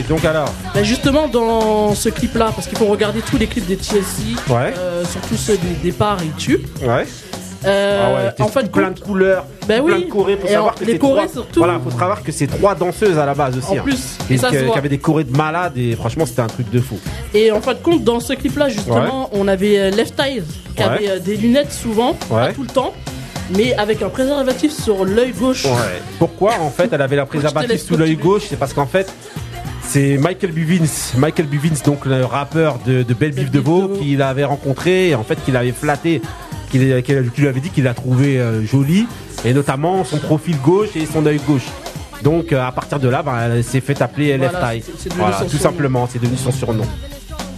Donc alors. Bah, justement, dans ce clip-là, parce qu'il faut regarder tous les clips des TLC, Ouais. euh, surtout ceux des départs et tubes. Ouais. Euh, Ah ouais, en fait, plein de couleurs, Ben plein oui. de chorés. Faut Et savoir en- que les c'est chorés trois- surtout. Voilà, faut savoir que c'est trois danseuses à la base aussi. En hein. plus, et et ça qui, avaient des chorés de malades et franchement c'était un truc de fou. Et en fin de compte, dans ce clip-là, justement, on avait euh, Left Eye qui Ouais. avait des lunettes souvent, pas tout le temps, mais avec un préservatif sur l'œil gauche. Pourquoi en fait elle avait la préservatif sous l'œil gauche? C'est parce qu'en fait c'est Michael Bivins, Michael Bivins donc le rappeur de, de Belle Biv de Veau qu'il avait rencontré et en fait qu'il avait flatté, qu'il lui avait dit qu'il l'a trouvé euh, jolie et notamment son profil gauche et son œil gauche. Donc euh, à partir de là, ben, elle s'est fait appeler Left Voilà, son tout surnom. simplement, c'est devenu son surnom.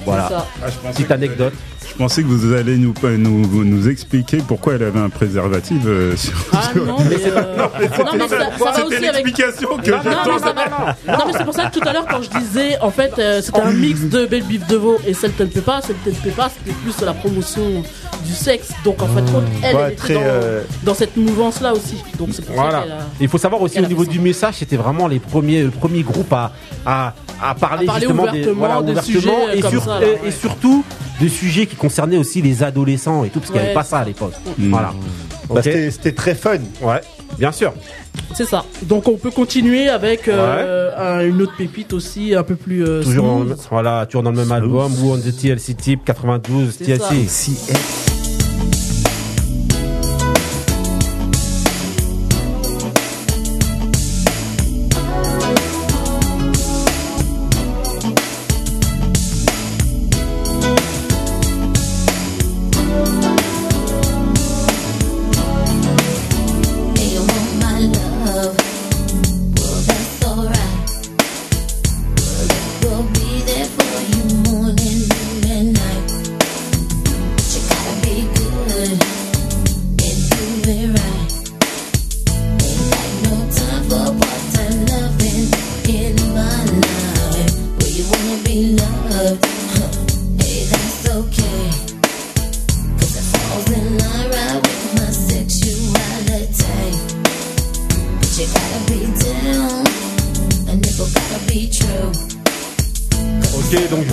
Voilà. ça. Petite anecdote. Je pensais que vous allez nous, nous, vous nous expliquer pourquoi elle avait un préservatif euh, (laughs) sur. Ah (laughs) non, mais, euh, Non, mais non, mais ça, ça va c'était aussi avec. l'explication que non, non, mais j'attendais. ça va- non, mais c'est pour ça que tout à l'heure, quand je disais, en fait, euh, c'était un mix de Belle Bif de Veau et Sultan Peppa. Sultan Peppa, c'était plus la promotion du sexe. Donc, en fait, elle, Ouais, elle était très, dans, euh, dans cette mouvance-là aussi. Donc, c'est pour ça Voilà. qu'elle a. Il faut savoir aussi au niveau du message, c'était vraiment les premiers, le premier groupe à, à, à parler, À parler justement des, ouvertement voilà, des ouvertement sujets, et, comme sur- ça, là, et- ouais. et surtout des sujets qui concernaient aussi les adolescents et tout, parce qu'il n'y avait pas ça à l'époque. Mm. Voilà. Bah, Ok. c'était- très fun. Ouais, bien sûr. C'est ça. Donc, on peut continuer avec euh, un- une autre pépite aussi, un peu plus. euh, Toujours dans le, voilà, toujours dans le même album, ou on the TLC Type 92 C'est ça. TLC.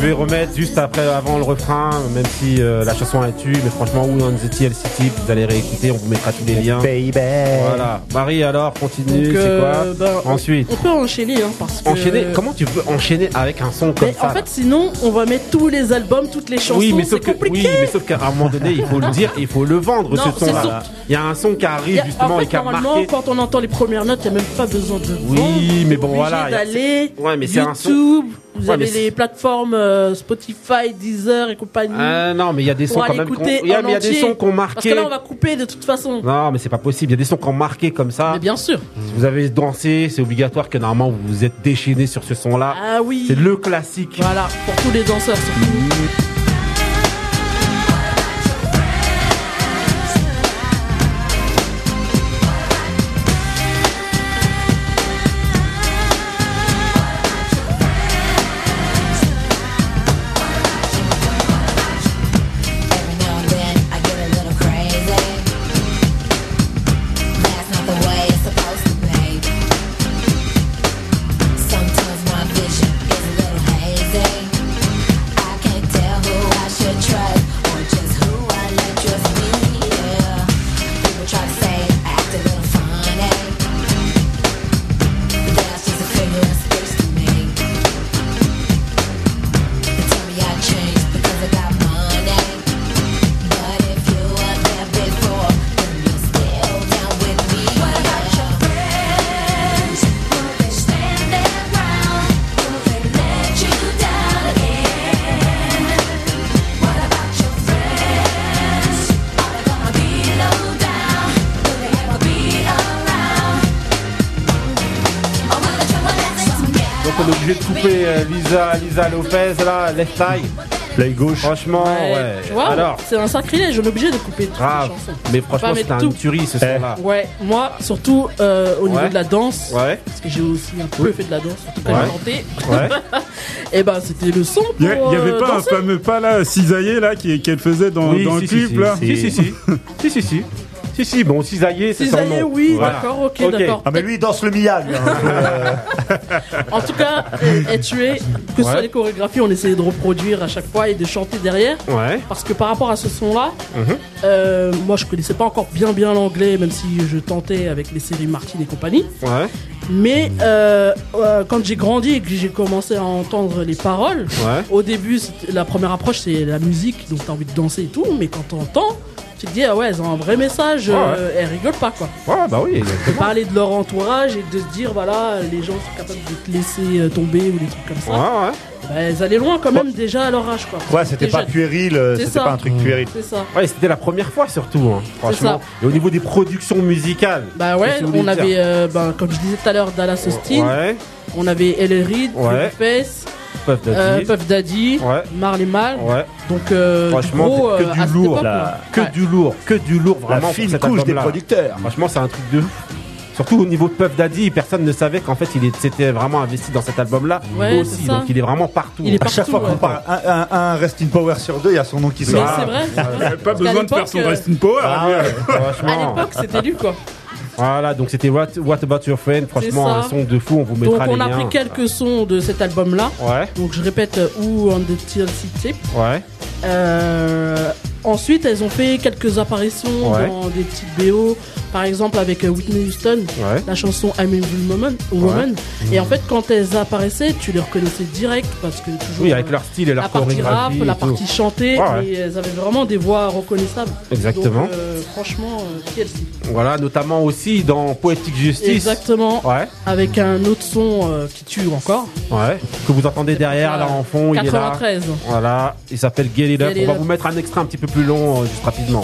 Je vais remettre juste après, avant le refrain, même si euh, la chanson a tué, mais franchement, ou on the TLC Type, vous allez réécouter, on vous mettra tous les liens. Baby. Voilà. Marie, alors, continue, c'est euh, quoi ben, on- Ensuite. On peut enchaîner, hein, parce que. Enchaîner, comment tu peux enchaîner avec un son comme Mais ça en fait, sinon, on va mettre tous les albums, toutes les chansons. oui, mais c'est sauf que, compliqué. oui, mais sauf qu'à un moment donné, il faut le dire, il faut le vendre Non, ce son-là. Il y a un son qui arrive a- justement en et qui a normalement, marqué. quand on entend les premières notes, il n'y a même pas besoin de Oui, vendre. mais bon, voilà, d'aller Ouais, mais c'est un son- vous Ouais, avez les plateformes euh, Spotify, Deezer et compagnie. Ah, non, mais il y a des sons quand même. qu'on- il y a- des sons qu'on Parce que là, on va couper de toute façon. Non, mais c'est pas possible. Il y a des sons qui ont marqué comme ça. Mais bien sûr. Si vous avez dansé, c'est obligatoire que normalement vous vous êtes déchaîné sur ce son-là. Ah oui. C'est le classique. Voilà, pour tous les danseurs surtout. Every Lopez là, left eye. L'œil gauche. Franchement, ouais. Tu vois, Alors, c'est un sacrilège, on est obligé de couper toutes grave. les chansons. Mais franchement, mettre un tout. tuerie ce son-là. Ouais, moi, surtout euh, au niveau Ouais. de la danse, Ouais. parce que j'ai aussi un peu fait de la danse, surtout quand Ouais. j'ai chanté. Ouais. (laughs) Et ben, c'était le son pour Il y, a- il y avait euh, pas danser. un fameux pas là, cisaillé là qu'elle faisait dans, Oui, dans si, le si, clip si, là si, si, si. (laughs) si, si, si. Si, si, bon, cisaillé, c'est son Cisaillé, oui, Voilà. d'accord, ok, d'accord. Ah, mais lui, il danse le Mia, lui. hein. (laughs) Euh, En tout cas, est- est tué, que ce soit les chorégraphies, on essayait de reproduire à chaque fois et de chanter derrière. Ouais. Parce que par rapport à ce son-là, Mhm. euh, moi je connaissais pas encore bien bien l'anglais, même si je tentais avec les séries Martin et compagnie. Ouais. Mais euh, euh, quand j'ai grandi et que j'ai commencé à entendre les paroles, Ouais. au début, la première approche c'est la musique, donc t'as envie de danser et tout, mais quand t'entends, tu te dis ah ouais, elles ont un vrai message, Ouais, ouais. euh, elles rigolent pas quoi. Ouais, bah oui, De parler de leur entourage et de se dire voilà, les gens sont capables de te laisser euh, tomber ou des trucs comme ça. Ouais, ouais. Bah, elles allaient loin quand même déjà à leur âge quoi. Ouais, c'était pas jeune. puéril, euh, C'est c'était pas un truc puéril. C'est ça. Ouais, c'était la première fois surtout, hein, franchement. ça. Et au niveau des productions musicales. Bah ouais, on avait, euh, ben, comme je disais tout à l'heure, Dallas Austin. Ouais. On avait Ellen Reed, Ouais. Babyface, Puff Daddy. euh, Puff Daddy, Ouais. Marley Mal. Ouais. Donc, euh, Franchement, du gros, que euh, du lourd, quoi. que du lourd, que du lourd vraiment. pour fine couche des producteurs. Franchement, c'est un truc de ouf. Surtout au niveau de Puff Daddy, personne ne savait qu'en fait il s'était vraiment investi dans cet album-là Ouais, aussi. Donc il est vraiment partout. Il est À chaque fois qu'on parle un, un, un Rest in Power sur deux, il y a son nom qui Mais sort. c'est vrai, vrai. Pas Parce besoin de faire son l'époque, Rest in Power. Ah ouais. À l'époque, c'était lui quoi. Voilà, donc c'était What, What About Your Friend. Franchement, un son de fou. On vous Donc, mettra les on a liens. pris quelques sons de cet album là. Ouais, Donc, je répète, euh, Who on the TLC Tape. ouais. Euh, ensuite, elles ont fait quelques apparitions Ouais. dans des petites BO, par exemple avec euh, Whitney Houston, Ouais. la chanson I'm a Woman. woman. Et en fait, quand elles apparaissaient, tu les reconnaissais direct parce que toujours Oui, avec leur style et leur la partie rap, chorégraphie. la et tout. partie chantée, Ouais, et elles avaient vraiment des voix reconnaissables. Exactement. Donc, euh, franchement, euh, TLC. Voilà, notamment aussi dans Poetic Justice. Exactement. Ouais, Avec un autre son euh, qui tue encore. ouais. Que vous entendez derrière, là, en fond. Il est là. 93. Voilà, il s'appelle Get It Up. Get It On va Up. vous mettre un extrait un petit peu plus long, euh, juste rapidement.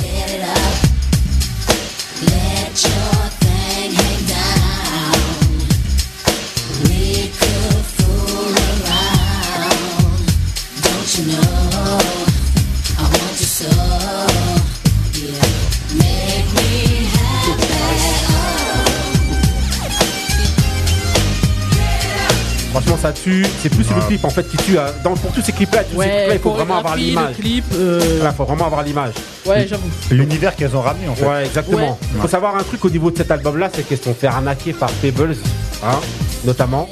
Ça tue. C'est plus le clip en fait qui tue. euh, Dans, pour tous ces clips-là, tous ces Ouais, clips-là, il faut vraiment avoir l'image. clip. euh, Voilà, faut vraiment avoir l'image. Ouais, j'avoue. L'univers qu'elles ont ramené en fait. Ouais, exactement. Il faut savoir un truc au niveau de cet album-là, c'est qu'elles se sont fait arnaquer par Pebbles, hein, notamment,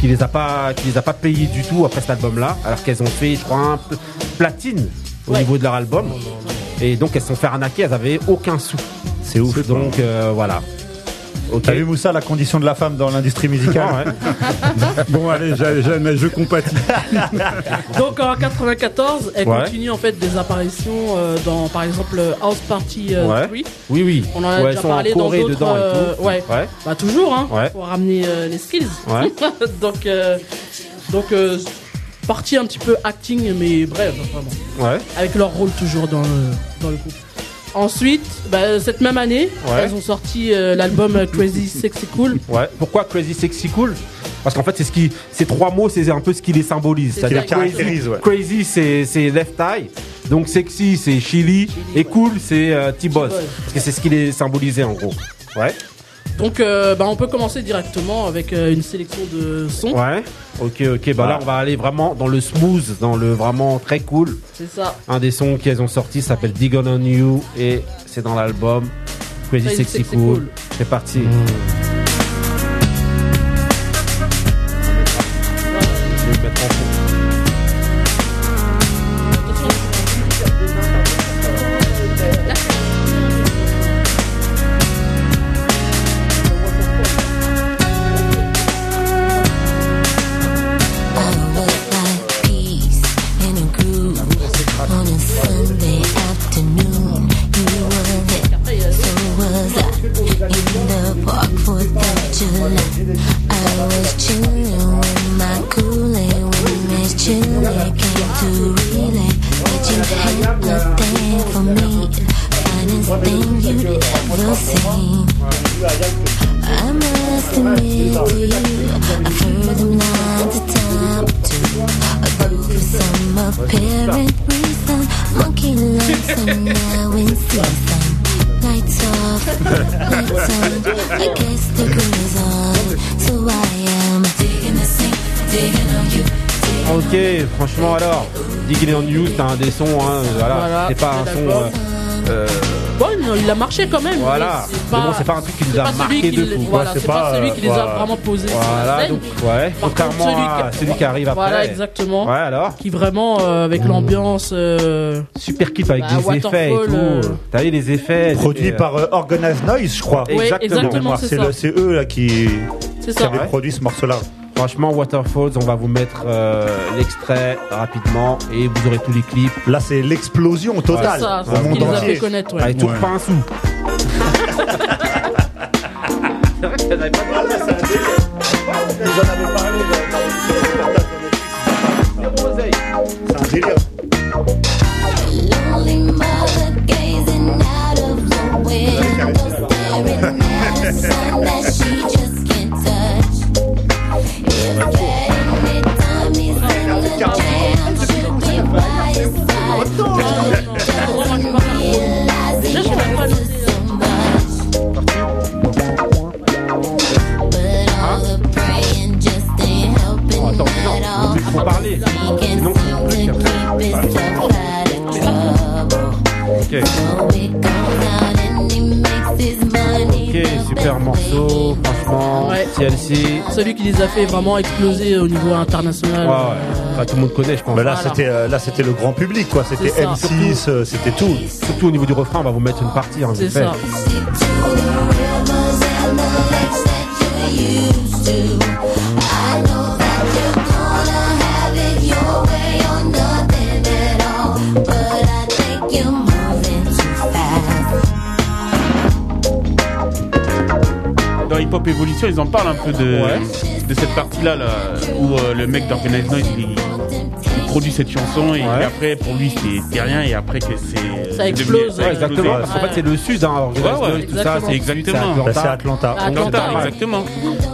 qui les a pas, qui les a pas payés du tout après cet album-là, alors qu'elles ont fait, je crois, un peu platine au niveau de leur album. Et donc elles se sont fait arnaquer, elles avaient aucun sou. C'est ouf. Donc euh, voilà. Ok. T'as vu Moussa la condition de la femme dans l'industrie musicale (laughs) Bon, allez, j'ai- je compatis. (laughs) Donc en 94, elle Ouais. continue en fait des apparitions euh, dans par exemple House Party euh, Ouais. 3. Oui, oui. On en a déjà parlé dans d'autres. euh, ouais. Ouais. Bah toujours hein. Ouais. Pour ramener euh, les skills. Ouais. (laughs) donc euh, donc euh, partie un petit peu acting mais bref vraiment. Ouais. Avec leur rôle toujours dans le dans le groupe. Ensuite, bah, cette même année, Ouais. elles ont sorti euh, l'album Crazy Sexy Cool. Ouais. Pourquoi Crazy Sexy Cool? Parce qu'en fait, c'est ce qui, ces trois mots, c'est un peu ce qui les symbolise. C'est C'est-à-dire ça, crazy, caractérise, ouais. crazy, c'est c'est left eye. Donc sexy, c'est chili. Et cool, c'est euh, T-Boss. T-Boss. Parce que c'est ce qui les symbolisait en gros. Ouais. Donc euh, bah, on peut commencer directement avec euh, une sélection de sons. Ouais. Ok, ok. Bah là, on va aller vraiment dans le smooth, dans le vraiment très cool. C'est ça. Un des sons qu'elles ont sorti s'appelle Dig On You et c'est dans l'album Crazy, Crazy Sexy, Sexy cool. Cool. C'est parti. Je quand même. Voilà. mais Mais bon, c'est pas un truc qui nous a marqué de fou. Voilà, c'est pas pas, celui qui les a vraiment posés sur la Voilà, scène. donc, ouais. Contrairement à celui qui arrive après. Voilà, exactement. Ouais, alors Qui vraiment, euh, avec l'ambiance. euh, Super kiff avec bah, des effets et tout. euh, T'as vu les effets Produit par euh, Organized Noise, je crois. Exactement. C'est eux là qui, avaient produit ce morceau-là. Franchement, Waterfalls, on va vous mettre euh, l'extrait rapidement et vous aurez tous les clips. Là, c'est l'explosion totale ça, c'est au ce qui monde les a entier. fait connaître, ouais. Allez, tout Ouais. pas un sou. C'est vrai qu'elle avait pas de Ils en avaient parlé C'est un délire. Celui qui les a fait vraiment exploser au niveau international. Ouais, ouais. Enfin, tout le monde connaît, je pense. Mais là, Voilà. c'était euh, là, c'était le grand public, quoi. C'était C'est ça. M6, euh, c'était tout. Surtout au niveau du refrain, on va vous mettre une partie. Hein, C'est fait. Hop Evolution, ils en parlent un peu de, Ouais. de cette partie-là là, où euh, le mec d'Organized Noise il, il produit cette chanson et Ouais. après pour lui c'était rien et après que c'est Ça c'est explose. devenu- Ouais, exactement. Parce qu'en fait, c'est le sud, hein. Ouais, ouais, tout ça, exactement. c'est exactement. Bah, c'est Atlanta. Atlanta, Atlanta, ouais. exactement.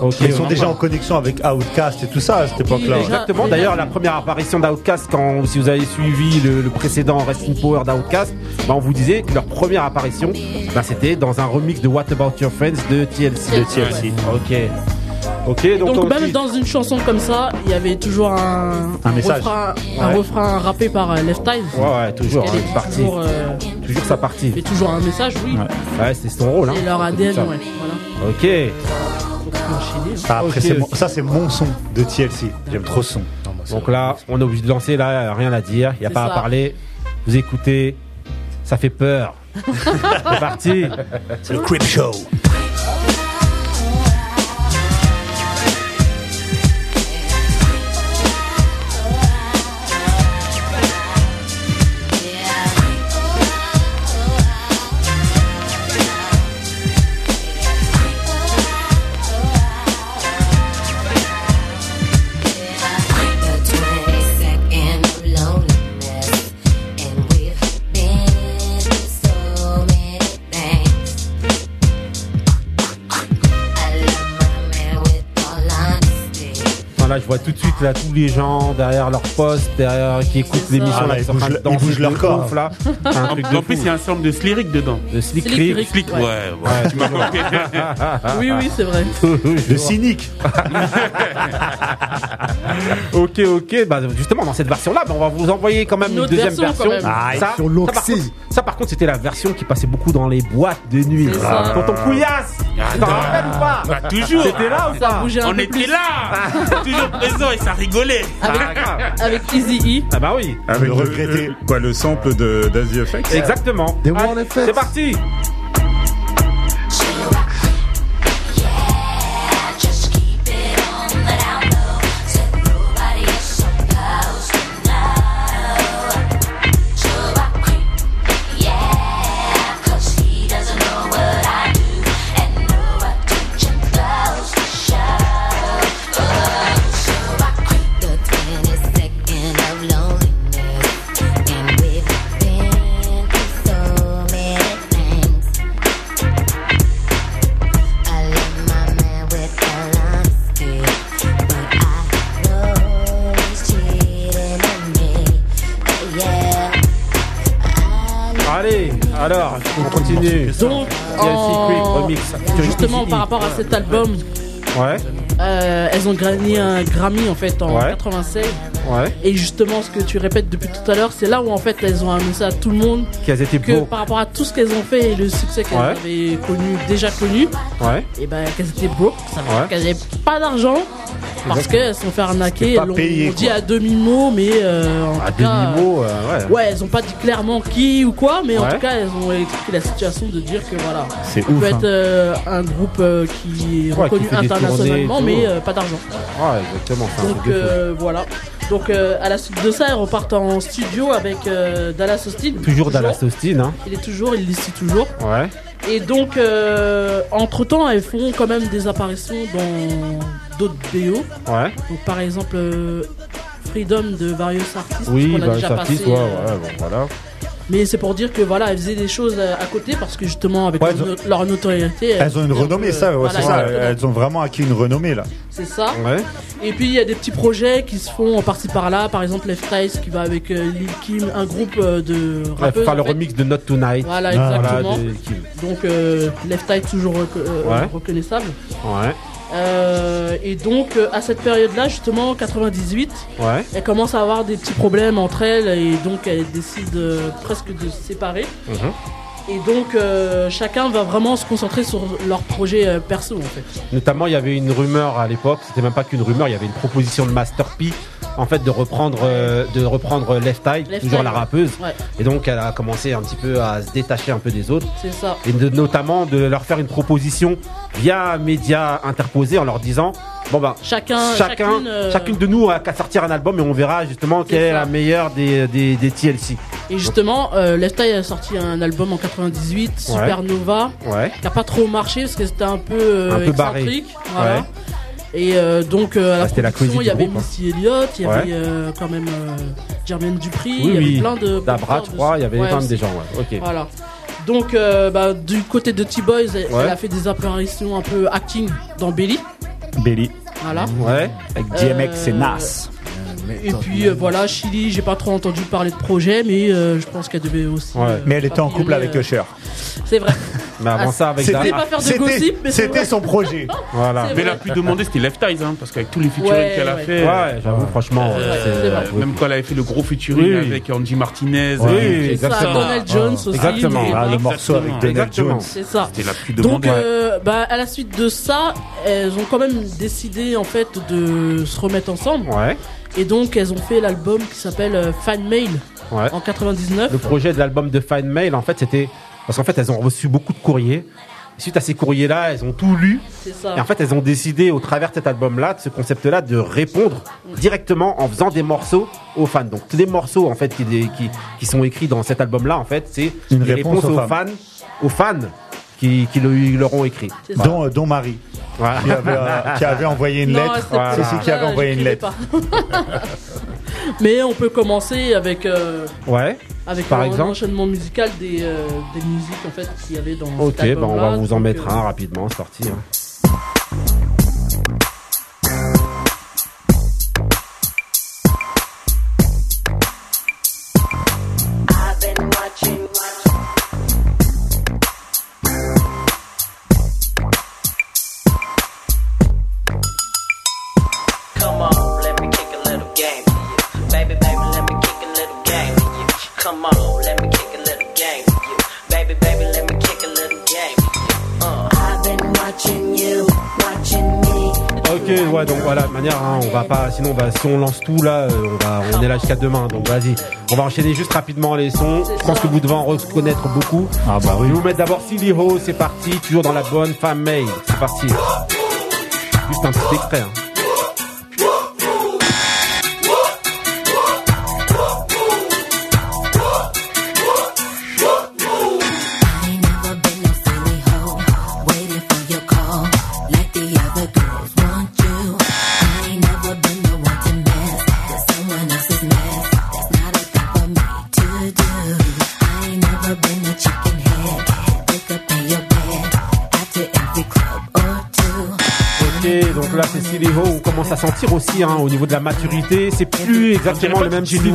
Ok, Ils sont on déjà en en connexion avec Outkast et tout ça à cette époque-là. déjà- Exactement. D'ailleurs, la première apparition d'Outcast, quand si vous avez suivi le, le précédent Rest in Power d'Outcast, bah, on vous disait que leur première apparition, bah, c'était dans un remix de What About Your Friends de TLC. De TLC. Ok. Ok. Donc, Donc on même dit- dans une chanson comme ça, il y avait toujours un, Un message. refrain, un refrain rappé par euh, Left Eye. Ouais, ouais, toujours. Hein, est partie. toujours, euh, Toujours sa partie. fait toujours un message, oui. Ouais, c'est son rôle. Hein. Et leur ADN, ouais. Voilà. Ok. Ah, après, mon- ça, c'est mon son de TLC. J'aime trop ce son. Donc là, on est obligé de lancer là, rien à dire, il n'y a pas ça. à parler. Vous écoutez, ça fait peur. (laughs) c'est parti. C'est le Crip Show. Là, je vois tout de suite là tous les gens derrière leur poste, derrière qui écoutent l'émission Ah, là, là, qui ils sont en train bougent de ils de leur corps. ouf, là. C'est un truc de En plus, il y a un certain de lyrique dedans. De Slick Slick. Flic, ouais, Ouais. ouais. Ouais, tu m'as compris. (laughs) Oui, oui, c'est vrai. (laughs) Le cynique. (laughs) ok, ok. Bah, justement, dans cette version-là, bah, on va vous envoyer quand même Une deuxième version, quand. Ah, ça, sur ça, l'Oxy. par contre, ça, par contre, c'était la version qui passait beaucoup dans les boîtes de nuit. Ça. Tonton Couillasse, tu t'en rappelles ou pas Bah, toujours. T'étais là ou Ça On était là Toujours présent et ça rigolait Avec, Easy E. Ah bah oui. Avec Le le, regretter. le- quoi, le sample de d'Asie FX Exactement. Des Effects. C'est parti. Justement, par rapport à cet album Ouais. Euh, elles ont gagné un Grammy en fait en Ouais. 96. Ouais. Et justement, ce que tu répètes depuis tout à l'heure, c'est là où en fait elles ont annoncé à tout le monde Qu'elles étaient que beaux. par rapport à tout ce qu'elles ont fait et le succès qu'elles avaient connu, déjà connu, et ben qu'elles étaient broke, ça veut dire Ouais. qu'elles n'avaient pas d'argent parce qu'elles se sont fait arnaquer. Elles l'ont dit à demi-mot, mais euh, en À tout cas, euh, ouais. Ouais, elles ont pas dit clairement qui ou quoi, mais en tout cas, elles ont expliqué la situation de dire que voilà, C'est ouf, peut hein. être euh, un groupe euh, qui est Ouais, reconnu qui internationalement, mais euh, pas d'argent. Ouais, exactement. Donc euh, voilà. Donc euh, à la suite de ça, elles repartent en studio avec euh, Dallas Austin. Toujours Dallas Austin, hein. Il est toujours, il l'ici toujours. Ouais. Et donc, entre temps, elles font quand même des apparitions dans d'autres BO. Ouais. Donc, par exemple, euh, Freedom de Various Artists. Oui, qu'on a bah, déjà Sartis, passé, ouais, euh, ouais, bon, voilà. Mais c'est pour dire que voilà, elles faisaient des choses à côté parce que justement, avec Ouais, leur, elles ont- no- leur notoriété. Elles ont une renommée, ça, ouais, voilà, c'est ça. exactement. Elles ont vraiment acquis une renommée là. C'est ça. Et puis il y a des petits projets qui se font en partie par là. Par exemple, Left Eyes qui va avec euh, Lil Kim, un groupe euh, de rappeuses. faire le fait. remix de Not Tonight. Voilà, exactement. de Kim. Donc euh, Left Eye toujours euh, reconnaissable. Ouais. Euh, et donc euh, à cette période-là, justement, 98, Ouais. elles commencent à avoir des petits problèmes entre elles et donc elles décident euh, presque de se séparer. Mhm. Et donc euh, chacun va vraiment se concentrer sur leur projet euh, perso en fait. Notamment, il y avait une rumeur à l'époque, c'était même pas qu'une rumeur, il y avait une proposition de Master P en fait de reprendre euh, de reprendre Left Eye, Left toujours Eye, la rappeuse. Ouais. Et donc elle a commencé un petit peu à se détacher un peu des autres. C'est ça. Et de- notamment de leur faire une proposition via un média interposé en leur disant bon ben Chacun- chacun chacune, euh, chacune de nous a qu'à sortir un album et on verra justement quelle est la meilleure des, des, des TLC. Et justement, euh, Left Eye a sorti un album en 98, Supernova, Ouais. qui a pas trop marché parce que c'était un peu, euh, Un peu barré. excentrique. Voilà. Ouais. Et euh, donc euh, à la Ah, c'était la production, il y avait. Missy Elliott, il y avait euh, quand même Jermaine Dupri, Oui, il y avait oui. plein de Dabra, je crois, il y avait des aussi. gens, ouais. Ok. Voilà. Donc bah, du côté de T-Boys, elle, Ouais. elle a fait des apparitions un peu acting dans Belly. Belly. Voilà. Ouais. Avec DMX et Euh, Nas. Et puis euh, voilà, Chili, j'ai pas trop entendu parler de projet, mais euh, je pense qu'elle devait aussi. euh, Mais elle était en couple avec euh, Usher. C'est vrai. (laughs) Mais avant Ah, ça, avec c'était pas faire de gossip, mais c'était son projet. (laughs) Voilà. Mais la plus demandée, c'était Left Eyes, hein, parce qu'avec tous les featuring Ouais, qu'elle a ouais. fait. Ouais, j'avoue, franchement, c'est- c'est vrai. même quand elle avait fait le gros featuring Oui. avec Andy Martinez. Oui, et- exactement. Ça, Donald Jones aussi. Exactement. Ah, le morceau avec Exactement. Donald. Jones. C'est ça. C'était la plus Donc, demandée. euh, bah, à la suite de ça, elles ont quand même décidé en fait de se remettre ensemble. Ouais. Et donc, elles ont fait l'album qui s'appelle euh, Fan Mail Ouais. en 99. Le projet de l'album de Fine Mail, en fait, c'était parce qu'en fait, elles ont reçu beaucoup de courriers. Suite à ces courriers-là, elles ont tout lu. Ça. Et en fait, elles ont décidé, au travers de cet album-là, de ce concept-là, de répondre directement en faisant des morceaux aux fans. Donc, tous les morceaux, en fait, qui, qui, qui sont écrits dans cet album-là, en fait, c'est Une des réponse réponses aux aux fans. fans, aux fans qui, qui le- leur ont écrit. C'est ça. Dont, euh, dont Marie. Voilà. Qui avait, euh, qui avait envoyé une Non, lettre. pas C'est ça, qui qui avait envoyé une lettre. (laughs) Mais on peut commencer avec, euh, Ouais. avec Par un exemple. enchaînement musical des, euh, des musiques en fait qu'il y avait dans Ok, cet bah on va vous en mettre euh, un rapidement, c'est parti. hein. Ouais, donc voilà, de manière, hein, on va pas, sinon, bah, si on lance tout là, euh, on va, on est là jusqu'à demain, donc vas-y. On va enchaîner juste rapidement les sons. Je pense que vous devez en reconnaître beaucoup. Ah bah oui. Je vais vous mettre d'abord Silly Ho, c'est parti, toujours dans la bonne femme May. C'est parti. Juste un petit extrait. hein. Donc là c'est Silly Ho, on commence à sentir aussi hein, au niveau de la maturité, c'est plus exactement le même style de...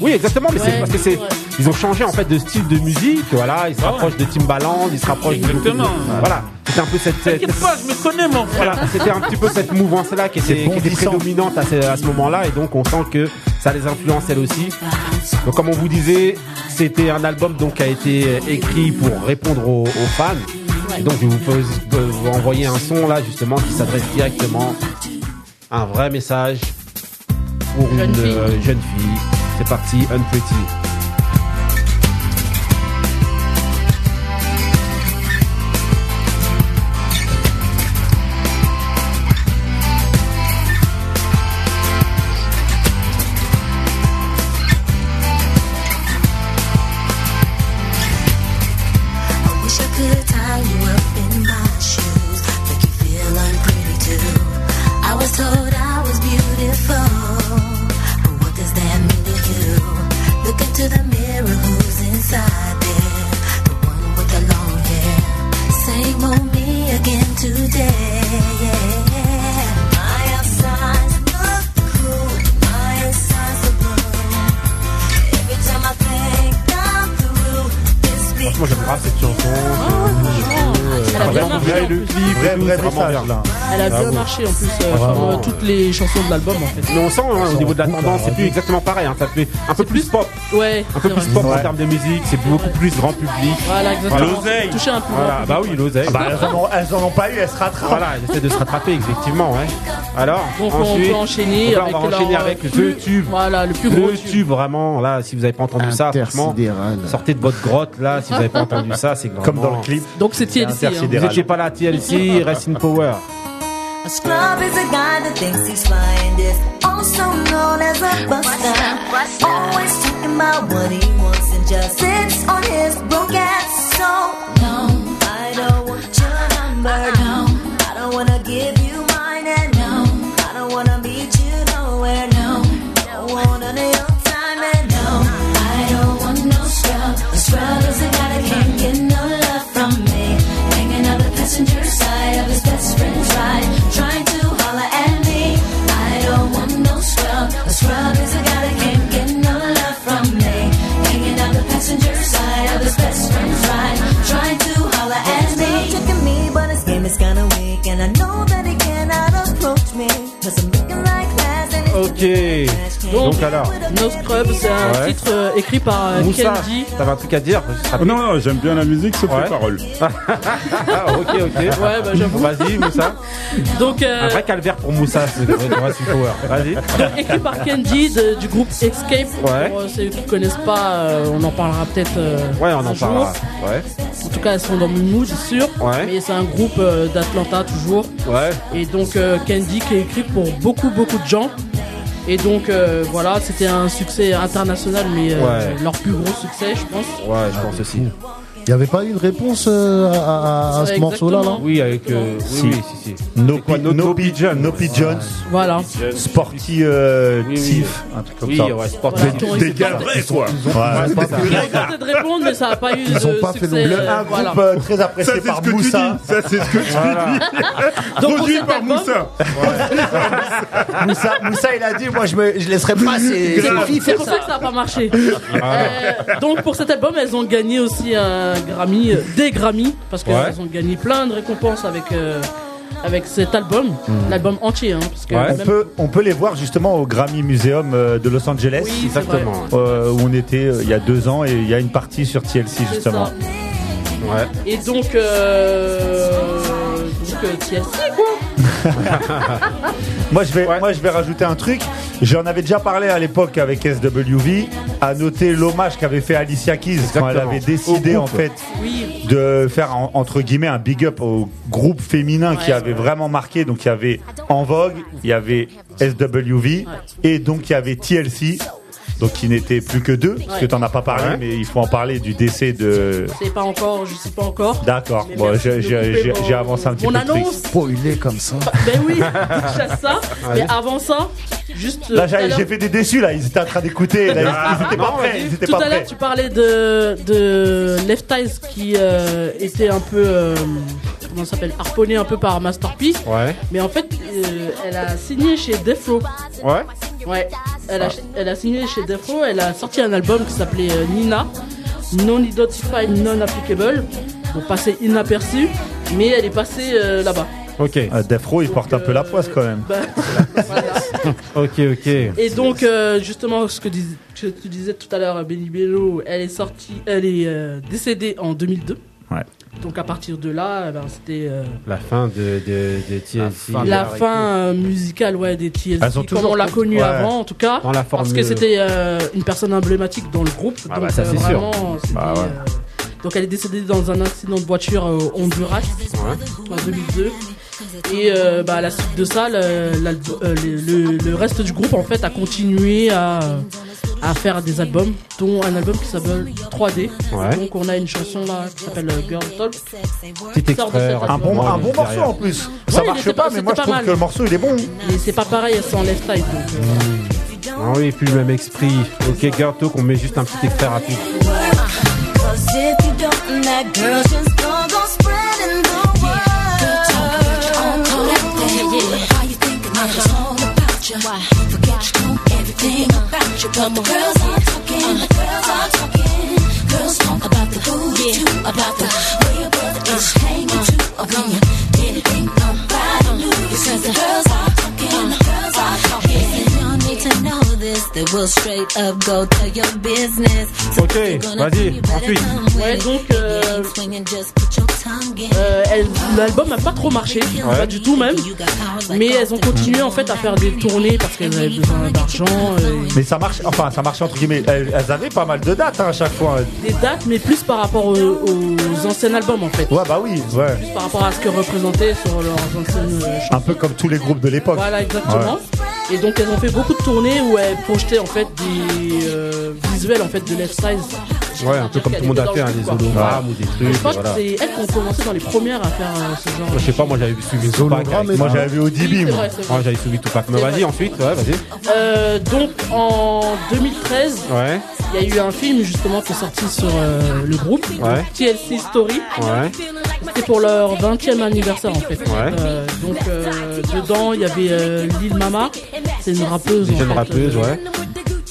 Oui, exactement, mais c'est parce que c'est ils ont changé en fait de style de musique, voilà, ils se rapprochent de Timbaland, ils se rapprochent de Exactement. voilà, c'était un peu cette, pas, je me connais, mon frère. voilà, c'était un petit peu cette mouvance là qui était, qui était prédominante à ce, à ce moment-là. Et donc on sent que ça les influence elles aussi. Donc comme on vous disait, c'était un album donc qui a été écrit pour répondre aux, aux fans. Et donc je vous, pose- de vous envoyer un son là justement qui s'adresse directement à un vrai message pour Jeune une fille. euh, jeune fille. C'est parti, Unpretty. Le clip, Vrai- vrai message, là. Elle a bien Bravo. marché en plus euh, sur euh, toutes les chansons de l'album en fait. Mais on sent hein, au niveau de la tendance, c'est plus exactement pareil. Hein, ça fait un peu plus pop. Ouais. Un peu plus vrai. pop en termes de musique, c'est beaucoup plus grand public. Voilà, exactement. Toucher un peu. Voilà, bah oui, l'oseille. Ah bah, elles, en ont, elles en ont pas eu, elles se rattrapent. Voilà, elles essaient de se rattraper, effectivement, ouais. Alors, Donc on ensuite, peut enchaîner donc là, avec on va enchaîner avec plus- le tube. Voilà, le plus gros Le tube. vraiment, là, si vous n'avez pas entendu ça, franchement, sortez de votre grotte, là, si vous n'avez pas entendu ça, c'est Comme dans le clip. Donc c'est TLC. hein. Vous n'étiez pas là, TLC, in Power. A scrub is a guy that thinks he's flying this, also known as a buster. Always talking about what he wants and just sits on his broke ass. So no, I don't want your number. No, I don't wanna give Ok. Donc alors, No Scrub, c'est un Ouais. titre euh, écrit par euh, Moussa, Kenji. t'avais un truc à dire Non, non, j'aime bien la musique, sauf Ouais. les paroles. (laughs) Ah, ok, ok. Ouais, bah j'avoue. Vas-y, Moussa. Donc, euh, Un vrai calvaire pour Moussa, c'est le in Power. Vas-y. donc, (laughs) écrit par Kenji de- du groupe Escape. Ouais. Pour euh, ceux qui connaissent pas, euh, on en parlera peut-être. euh, Ouais, on un en jour. parlera. Ouais. En tout cas, elles sont dans mon mood, c'est sûr. Ouais. Mais c'est un groupe euh, d'Atlanta toujours. Ouais. Et donc euh, Candy qui est écrit pour beaucoup beaucoup de gens. Et donc euh, voilà, c'était un succès international, mais euh, Ouais. leur plus gros succès, je pense. Ouais, je pense aussi. Il n'y avait pas eu de réponse euh, à, à- à ce morceau-là là Oui, avec. euh, Si. oui, si, si. No, quoi, No- no, No Pi- Pigeon. No Pigeons, Voilà. Sporty euh, Oui, oui. Tif, un truc comme Oui, ça. ouais, sportif. Voilà, Des essayé gars de- vrais, quoi. Ils ont pas fait- Ils ont tenté de répondre, mais ça n'a pas eu Ils de ont pas fait succès. le- Le- euh, un voilà. groupe euh, très apprécié par Moussa. Ça, c'est ce que tu pour (laughs) Produit par Moussa. Moussa. Moussa, il a dit, moi je, me, je laisserai pas ces, filles c'est pour ça. ça que ça n'a pas marché. Euh, donc pour cet album, elles ont gagné aussi un Grammy, euh, des Grammy, parce qu'elles Ouais. ont gagné plein de récompenses avec euh, avec cet album, l'album entier, hein, parce que Ouais. On peut, on peut les voir justement au Grammy Museum euh, de Los Angeles. Oui. Exactement. euh, où on était euh, il y a deux ans et il y a une partie sur TLC justement. Ouais. Et donc, euh, donc TLC quoi. (laughs) Moi je vais, moi je vais rajouter un truc. J'en avais déjà parlé à l'époque avec SWV. À noter l'hommage qu'avait fait Alicia Keys quand elle avait décidé en fait Oui. de faire en- entre guillemets un big up au groupe féminin qui avait vraiment marqué. Donc il y avait En Vogue, il y avait SWV et donc il y avait TLC. Donc qui n'était plus que deux, parce que t'en as pas parlé, Ouais. mais il faut en parler du décès de. C'est pas encore, je sais pas encore. D'accord. Mais Bon, merci j'ai de j'ai- couper j'ai- mon- j'ai avancé un petit mon peu. le truc. annonce. Spoilé comme ça. Ben oui, déjà ça. Mais avant ça, juste. euh, Là, tout à j'ai l'heure- j'ai fait des déçus là. Ils étaient en train d'écouter. là, Ils, ils étaient pas non, prêts. vas-y. Ils étaient Tout pas à l'heure, prêts. tu parlais de, de Left Eyes qui euh, était un peu. euh, comment ça s'appelle, harponnée un peu par Masterpiece. Ouais. Mais en fait, euh, elle a signé chez Death Row. Ouais. Ouais. Elle a, elle a signé chez Death Row. Elle a sorti un album qui s'appelait euh, Nina, Non Identified, Non Applicable. Pour passer inaperçu, mais elle est passée euh, là-bas. Ok. Euh, Death Row, il porte un peu la poisse quand même. (laughs) Bah, Ok, ok. Et donc, euh, justement, ce que, dis- que tu disais tout à l'heure, Benny Bello, elle est sortie, elle est euh, décédée en 2002. Ouais. Donc à partir de là, eh ben, c'était euh, La fin de, de, de TLC. la fin euh, musicale ouais, des TLC, comme toujours on l'a connu ouais. avant en tout cas. Dans la parce que c'était euh, une personne emblématique dans le groupe. Ah donc bah, ça, euh, c'est sûr. vraiment, Bah ouais. euh, donc elle est décédée dans un accident de voiture au Honduras en 2002. Et euh, bah, à la suite de ça, le, l'album- euh, le, le- le reste du groupe en fait a continué à, à faire des albums, dont un album qui s'appelle 3D. Ouais. Donc on a une chanson là qui s'appelle euh, Girl Talk. Petit extrait, Un bon, un bon morceau en plus. Ça Ouais, marche pas, mais moi je trouve mal. que le morceau il est bon. Mais c'est pas pareil sans left side. Donc, euh, Ah oui, plus le même esprit. Ok, Garto, qu'on met juste un petit extrait rapide. You. But the girls are talking, uh-huh. the girls are talking. Girls talk about the booty too, about the way your brother is hanging too. Oh, when Ok, vas-y, ensuite. Ouais, donc euh, euh, l'album n'a pas trop marché, pas du tout même. Mais elles ont continué en fait à faire des tournées parce qu'elles avaient besoin d'argent, euh, Mais ça marche, enfin ça marchait entre guillemets. Elles, elles avaient pas mal de dates hein, à chaque fois. des dates, mais plus par rapport aux, aux anciens albums en fait. Ouais, bah oui, ouais. Plus par rapport à ce que représentaient sur leurs anciennes euh, chansons. Un peu comme tous les groupes de l'époque. Voilà, exactement. Et donc elles ont fait beaucoup de tournées où elles projetaient en fait des euh, visuels en fait de Left Side. Ouais, un peu comme tout le monde a fait, hein, des hologrammes ou des Je trucs. crois voilà. que c'est elles qui ont commencé dans les premières à faire euh, ce genre. Je sais pas, moi j'avais suivi Tupac. Moi j'avais vu au Oui, DB, c'est moi. c'est. Moi j'avais suivi Tupac. Mais C'est vas-y, ensuite, ouais, vas-y. Euh, donc en 2013, Ouais. il y a eu un film justement qui est sorti sur euh, le groupe. TLC Story. C'était pour leur 20e anniversaire en fait. Ouais. Euh, donc euh, dedans il y avait euh, Lil Mama, c'est une rappeuse. Une en jeune fait, rappeuse, euh, ouais.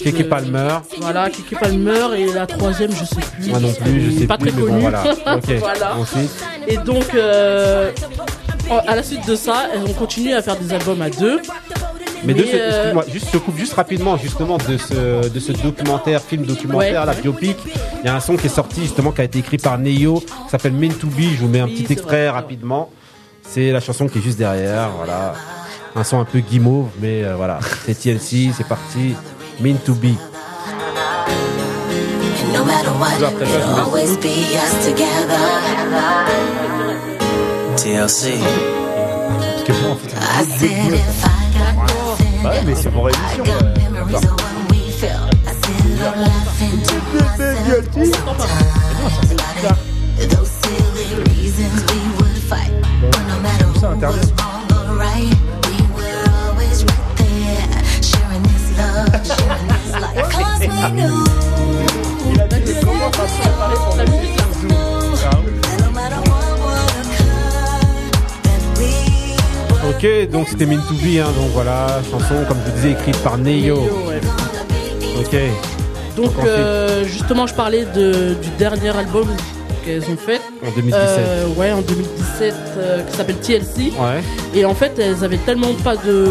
Keke Palmer. Voilà, Kiki Palmer et la troisième je sais plus. Moi non plus, je sais pas plus, très mais bon, connue. voilà. (laughs) Ok. Voilà. Ensuite. Et donc euh, à la suite de ça, elles ont continué à faire des albums à deux. Mais, de ce, euh, excuse-moi, juste je coupe juste rapidement justement de ce de ce documentaire, film documentaire, Ouais, la biopic. Il y a un son qui est sorti justement qui a été écrit par Neo, qui s'appelle Meant to Be. Je vous mets un Oui, petit extrait vrai. rapidement. C'est la chanson qui est juste derrière, voilà. Un son un peu guimauve, mais euh, voilà. C'est TLC, c'est parti. Meant to Be. No matter what, Après ça, je it'll vous always be us together. TLC. I said if I got Bah ouais, mais c'est pour émission. memories Ok, donc c'était Meant to Be, hein, donc voilà, chanson comme je vous disais écrite par Neo. Ok. Donc euh, justement je parlais de, du dernier album qu'elles ont fait. En 2017. Euh, ouais, en 2017, euh, qui s'appelle TLC. Ouais. Et en fait, elles avaient tellement pas de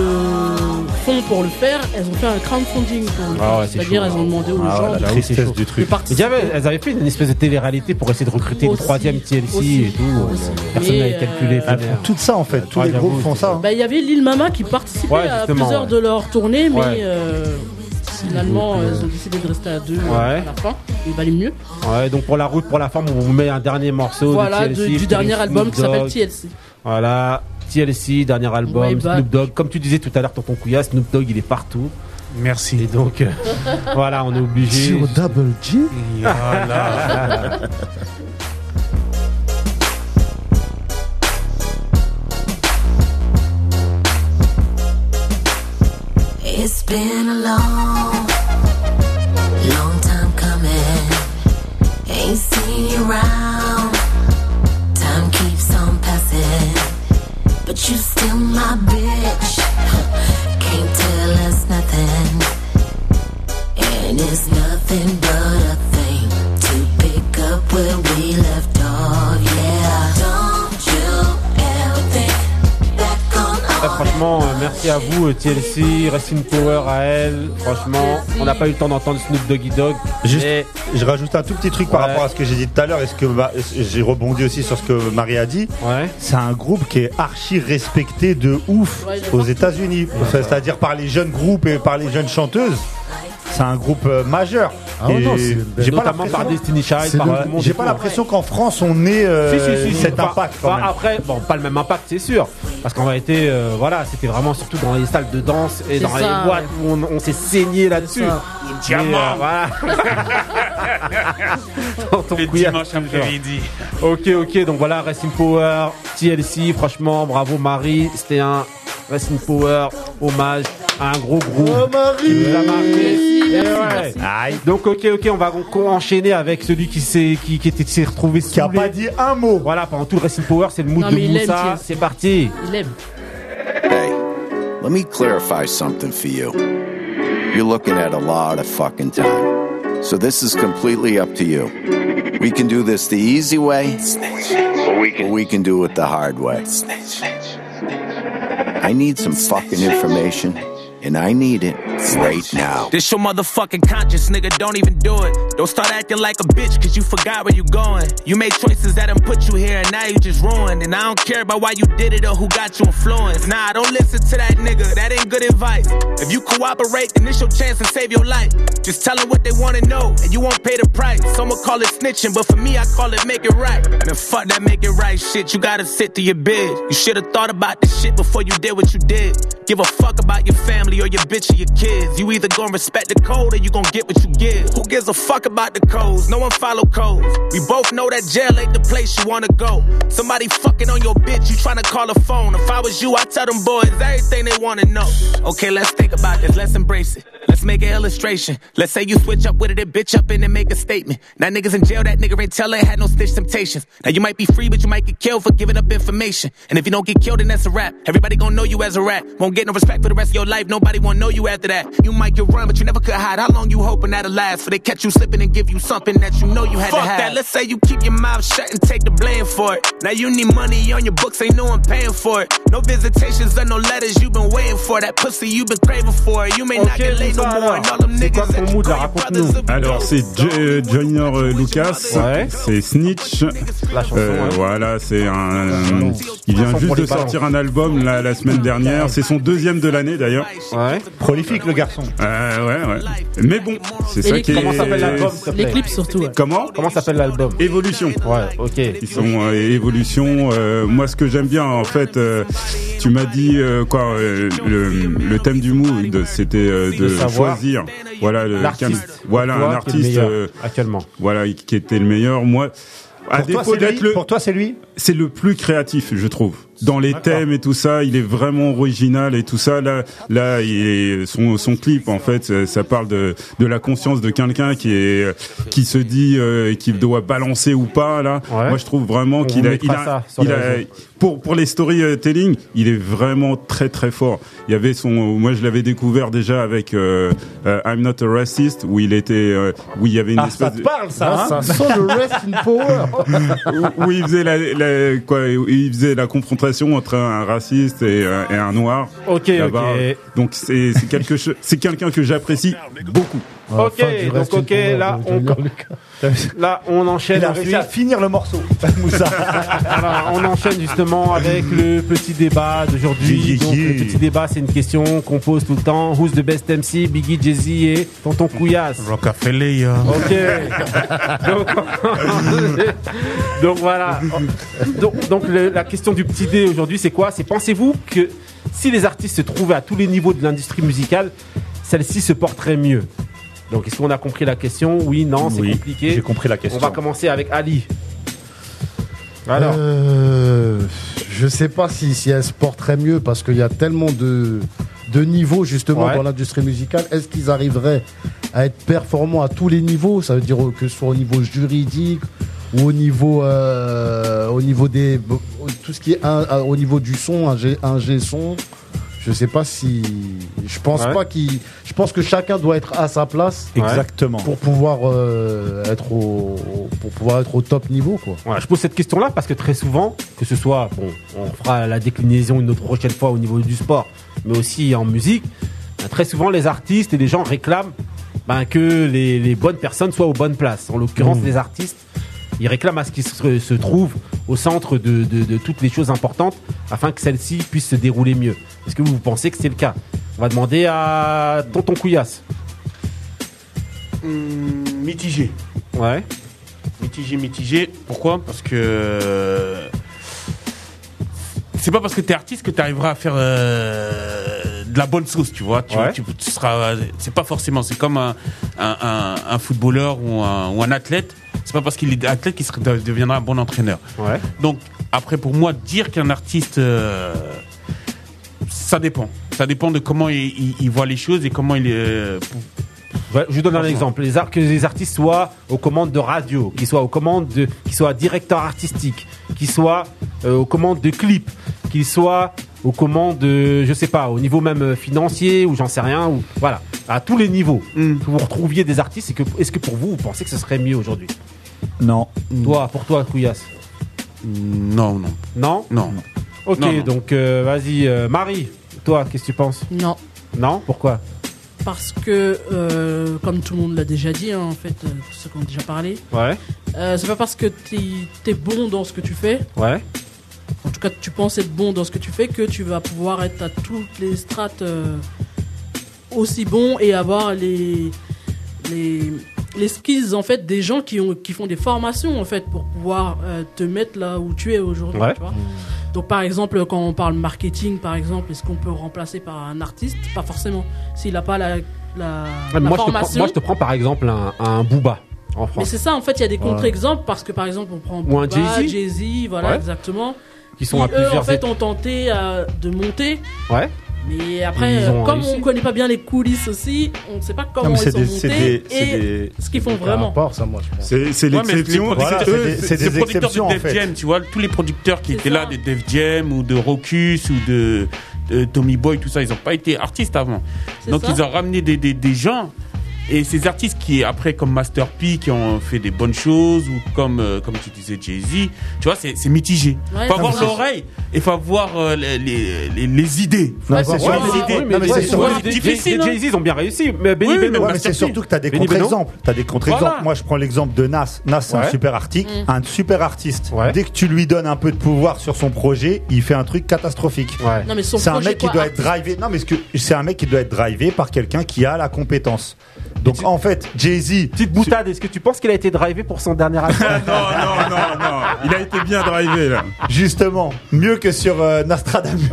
fonds pour le faire, elles ont fait un crowdfunding pour le Ah ouais, C'est-à-dire, elles ont demandé aux Ah gens ouais, c'est chaud. du truc. de participer. Mais il y avait- elles avaient fait une espèce de télé-réalité pour essayer de recruter une Aussi. troisième TLC Aussi. et tout. Personne Mais, n'avait calculé. euh, tout ça en fait. Tous les groupes font ça. hein. Bah, il y avait Lil Mama qui participait Ouais, à plusieurs ouais. de leurs tournées, mais Ouais. euh, finalement, euh, elles ont décidé de rester à deux euh, Ouais. à la fin. Il valait mieux. Ouais, donc pour la route, pour la forme, on vous met un dernier morceau Voilà, de de- TLC. du dernier album qui s'appelle. TLC. Voilà, TLC, dernier album, back. Snoop Dogg. Comme tu disais tout à l'heure, tonton Couilla, Snoop Dogg, il est partout. Merci. Et donc, euh, (laughs) voilà, on est obligé. Sur Double G. Voilà. It's been a long, long time coming. Ain't seen you around. You still my bitch. Can't tell us nothing. And it's nothing but a thing to pick up where we left off. Yeah. Don't you ever think back on franchement, euh, merci à vous, TLC, in Power à elle. Franchement, on n'a pas eu le temps d'entendre Snoop Doggy Dogg. Juste, mais- je rajoute un tout petit truc par rapport à ce que j'ai dit tout à l'heure et ce que j'ai rebondi aussi sur ce que Marie a dit. C'est un groupe qui est archi respecté de ouf aux États-Unis. C'est-à-dire par les jeunes groupes et par les jeunes chanteuses. C'est un groupe euh, majeur. Ah ouais, Et non, c'est- j'ai pas notamment l'impression- par Destiny Child, C'est par le- tout le monde J'ai pas l'impression qu'en France on ait euh, Si, si, si, cet enfin, impact. quand enfin, même. après, bon, pas le même impact, c'est sûr. Parce qu'en réalité, euh, voilà, c'était vraiment surtout dans les salles de danse et C'est dans ça, les boîtes ouais. où on, on s'est saigné là-dessus. ça. Mais, euh, voilà. (laughs) Dans ton Le couillard, dimanche après-midi. Ok, ok, donc voilà, Rest in Power, TLC, franchement, bravo Marie, c'était un Rest in Power, hommage à un gros groupe Oh, Marie qui nous a marqué. Merci, merci, ouais. Donc ok, ok, on va en- enchaîner avec celui qui s'est qui, qui était s'est retrouvé qui a pas dit un mot. Voilà, pendant tout le Rest in Power, c'est le mood Non, de mais il aime Moussa, c'est parti. Il aime. Hey, let me clarify something for you. You're looking at a lot of fucking time. So this is completely up to you. We can do this the easy way, or we can, we can do it the hard way. I need some fucking information, and I need it right now. This your motherfucking conscience, nigga. Don't even do it. Don't start acting like a bitch, cause you forgot where you going. You made choices that done put you here, and now you just ruined. And I don't care about why you did it or who got you influenced. Nah, don't listen to that nigga. That ain't good advice. If you cooperate, then it's your chance to save your life. Just tell them what they wanna know, and you won't pay the price. Someone call it snitching, but for me, I call it make it right. Man, fuck that make it right shit. You gotta sit to your bed. You should've thought about this shit before you did what you did. Give a fuck about your family or your bitch or your kids. You either gonna respect the code or you gonna get what you give. Who gives a fuck about the codes? No one follow codes. We both know that jail ain't the place you wanna go. Somebody fucking on your bitch, you tryna call a phone. If I was you, I tell them boys everything they wanna know. Okay, let's think about this. Let's embrace it. Let's make an illustration. Let's say you switch up with it and bitch up and then make a statement. Now niggas in jail, that nigga ain't tell ain't had no stitch temptations. Now you might be free, but you might get killed for giving up information. And if you don't get killed, then that's a rap. Everybody gonna know you as a rat. Won't get no respect for the rest of your life. Nobody won't know you after that. You might get run, but you never could hide. How long you hoping that'll last? For they catch you slipping and give you something that you know you had Fuck to have. that. Let's say you keep your mouth shut and take the blame for it. Now you need money on your books, ain't no one paying for it. No visitations or no letters you've been waiting for. That pussy you've been craving for. You may not get laid you call your brothers of Alors c'est Junior euh, Lucas, c'est Snitch. Euh, Voilà, c'est un. Il vient Chanson juste de sortir un album la, la semaine dernière. C'est son deuxième de l'année d'ailleurs. Ouais. Prolifique le garçon. Euh, ouais, ouais. Mais bon, c'est Et ça les qui est. comment s'appelle l'album, s'il te plaît Les clips surtout. ouais. Comment Comment s'appelle l'album Évolution. Ouais, ok. Ils sont euh, évolution. euh, moi, ce que j'aime bien, en fait, euh, tu m'as dit euh, quoi euh, le, le thème du mood, c'était euh, De savoir choisir. Voilà, le, l'artiste. Voilà, un artiste meilleur, euh, actuellement. Voilà, qui était le meilleur. Moi, à Pour défaut d'être le. Pour toi, c'est lui C'est le plus créatif, je trouve. Dans les thèmes et tout ça, il est vraiment original et tout ça. Là, là, il est, son, son clip, en fait, ça, ça parle de, de la conscience de quelqu'un qui est, qui se dit euh, qu'il doit balancer ou pas. Là, moi, je trouve vraiment qu'il a, il a, il a- pour pour les storytelling, il est vraiment très très fort. Il y avait son, moi, je l'avais découvert déjà avec euh, euh, I'm Not a Racist, où il était, euh, où il y avait une Ah, espèce ça te de- parle, ça, hein Ça sent le rest in power. (laughs) où, où il faisait la, la- quoi, il faisait la confrontation entre un raciste et, un- et un noir. Ok, ok. Donc c'est c'est quelque chose, c'est quelqu'un que j'apprécie beaucoup. Ok, donc ok, là on, là on enchaîne Il a réussi ensuite. à finir le morceau, (laughs) Moussa. On enchaîne justement avec le petit débat d'aujourd'hui. Donc le petit débat, c'est une question qu'on pose tout le temps. Who's the best MC, Biggie, Jay-Z et Tonton Couillasse? Rockefeller. Ok. (laughs) donc, donc voilà. Donc, donc le- la question du petit dé aujourd'hui, c'est quoi? C'est pensez-vous que si les artistes se trouvaient à tous les niveaux de l'industrie musicale, celle-ci se porterait mieux? Donc est-ce qu'on a compris la question? Oui, non, c'est Oui, compliqué. j'ai compris la question. On va commencer avec Ali. Alors. Euh, je sais pas si, si elle se porterait mieux parce qu'il y a tellement de, de niveaux justement Ouais. dans l'industrie musicale. Est-ce qu'ils arriveraient à être performants à tous les niveaux? Ça veut dire que ce soit au niveau juridique ou au niveau, euh, au niveau des, tout ce qui est un- un- au niveau du son, un G, un G son. Je sais pas si, je pense Ouais. pas qu'il, je pense que chacun doit être à sa place. Exactement. Pour pouvoir euh, être au, pour pouvoir être au top niveau quoi. Voilà, je pose cette question-là parce que très souvent, que ce soit, bon, on fera la déclinaison une autre prochaine fois au niveau du sport, mais aussi en musique, ben, très souvent les artistes et les gens réclament ben, que les, les bonnes personnes soient aux bonnes places. En l'occurrence, Mmh. les artistes, ils réclament à ce qu'ils se, se trouvent au centre de, de- de toutes les choses importantes afin que celles-ci puissent se dérouler mieux. Est-ce que vous pensez que c'est le cas? On va demander à Tonton Couillasse. Hum, mitigé. Ouais. Mitigé, mitigé. Pourquoi? Parce que euh, c'est pas parce que t'es artiste que t'arriveras à faire euh, de la bonne sauce, tu vois. Tu, Ouais. tu- tu seras. C'est pas forcément. C'est comme un, un, un- un footballeur ou un, ou un athlète. C'est pas parce qu'il est athlète qu'il deviendra un bon entraîneur. Ouais. Donc après, pour moi, dire qu'un artiste, euh, ça dépend. Ça dépend de comment il, il- il voit les choses et comment il euh, Ouais, je vous donne un exemple. Les que les artistes soient aux commandes de radio, qu'ils soient aux commandes de, qu'ils soient directeurs artistiques, qu'ils soient euh, aux commandes de clips, qu'ils soient aux commandes de, je sais pas, au niveau même financier ou j'en sais rien, ou voilà, à tous les niveaux. Que vous retrouviez des artistes, et que, est-ce que pour vous, vous pensez que ce serait mieux aujourd'hui? Non. Toi, pour toi, Couillasse Non, non. Non Non. Ok, Non, non. donc euh, vas-y, euh, Marie, toi, qu'est-ce que tu penses? Non. Non? Pourquoi? Parce que, euh, comme tout le monde l'a déjà dit, hein, en fait, euh, tous ceux qui ont déjà parlé, Ouais, euh, c'est pas parce que t'es es bon dans ce que tu fais, ouais, en tout cas tu penses être bon dans ce que tu fais, que tu vas pouvoir être à toutes les strates euh, aussi bon et avoir les, les, les skills en fait des gens qui, ont, qui font des formations en fait pour pouvoir euh, te mettre là où tu es aujourd'hui. Ouais. tu vois. Donc par exemple quand on parle marketing par exemple, est-ce qu'on peut remplacer par un artiste? Pas forcément. S'il n'a pas la, la, Ouais, la moi, je te prends, formation. moi, je te prends par exemple un, un Booba en France. Mais c'est ça, en fait, il y a des contre-exemples parce que par exemple, on prend Ou un Booba, Jay-Z. Voilà, Ouais. exactement. Qui sont à eux, en plusieurs fait, étapes. ont tenté euh, de monter. Ouais. Mais après, euh, comme réussi. on connaît pas bien les coulisses aussi, on ne sait pas comment mais ils c'est sont des- montés c'est des- c'est et des- ce qu'ils font vraiment. C'est l'exception. c'est- c'est des des producteurs exceptions, de en Def fait. Jam, tu vois, tous les producteurs qui C'est étaient là, de Def Jam ou de Rocus ou de, de Tommy Boy, tout ça, ils n'ont pas été artistes avant. C'est Donc ça. ils ont ramené des, des, des gens. Et ces artistes qui, après, comme Master P, qui ont fait des bonnes choses, ou comme, euh, comme tu disais, Jay-Z, tu vois, c'est mitigé. Ouais, faut avoir l'oreille et faut avoir euh, les, les, les, les idées. Faut Ouais, avoir c'est les sûr. idées. Ouais, difficile, hein. Jay-Z ils ont bien réussi. Mais Benny Oui, Beno, mais Ouais, mais Master c'est surtout que tu as des contre-exemples. Tu as des contre-exemples. Voilà. Moi, je prends l'exemple de Nas. Nas, c'est un super artiste, Mm. un super artiste. Ouais. Dès que tu lui donnes un peu de pouvoir sur son projet, il fait un truc catastrophique. C'est un mec qui doit être drivé. Non, mais c'est un mec qui doit être drivé par quelqu'un qui a la compétence. Donc en fait, Jay-Z. Petite boutade, est-ce que tu penses qu'il a été drivé pour son dernier album (laughs) Non, non, non, non. Il a été bien drivé là. Justement, mieux que sur euh, Nostradamus. (laughs)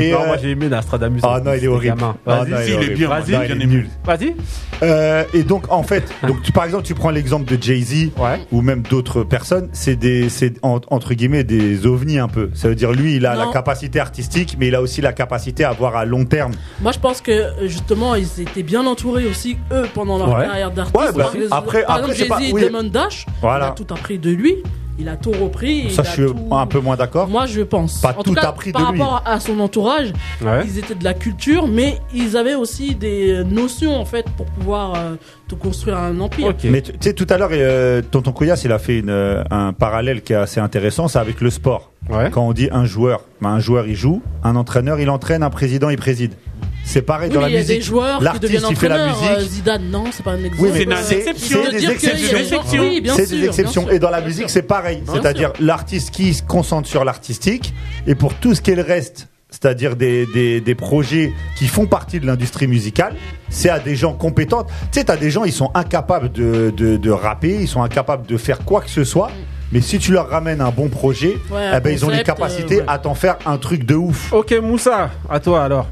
Et, Non, euh, moi j'ai aimé Nostradamus. Ah non, il est horrible. Ah Vas-y, si, il est bien, moi, il est nul. Vas-y. Euh, et donc en fait, donc tu, par exemple, tu prends l'exemple de Jay Z Ouais. ou même d'autres personnes, c'est des, c'est en- entre guillemets des ovnis un peu. Ça veut dire lui, il a Non. la capacité artistique, mais il a aussi la capacité à voir à long terme. Moi, je pense que justement, ils étaient bien entourés aussi, eux, pendant leur Ouais. carrière d'artiste. Ouais, bah, après- par après, exemple, pas- oui. Damon Dash, Voilà. il a tout appris de lui. Il a tout repris. Ça, je suis tout- un peu moins d'accord. Moi, je pense. Pas en tout tout cas, appris de par lui. rapport à son entourage, Ouais. ils étaient de la culture, mais ils avaient aussi des notions en fait pour pouvoir euh, te construire un empire. Mais tu sais, tout à l'heure, euh, Tonton Couillasse, il a fait une, euh, un parallèle qui est assez intéressant, c'est avec le sport. Ouais. Quand on dit un joueur, ben, un joueur il joue, un entraîneur il entraîne, un président il préside. C'est pareil Oui, dans la il y a musique. des joueurs qui deviennent il fait la musique. euh, Zidane, non, c'est pas un exemple. Oui, mais C'est une c'est- exception. c'est de des exceptions. des Oui, bien C'est sûr, des exceptions. Et dans la musique, c'est pareil. C'est-à-dire l'artiste qui se concentre sur l'artistique et pour tout ce qui est le reste, c'est-à-dire des, des, des projets qui font partie de l'industrie musicale, c'est à des gens compétents. Tu sais, t'as des gens, ils sont incapables de, de, de rapper, ils sont incapables de faire quoi que ce soit. Mais si tu leur ramènes un bon projet, Ouais, eh ben, ils ont les capacités euh, ouais. à t'en faire un truc de ouf. Ok, Moussa, à toi alors.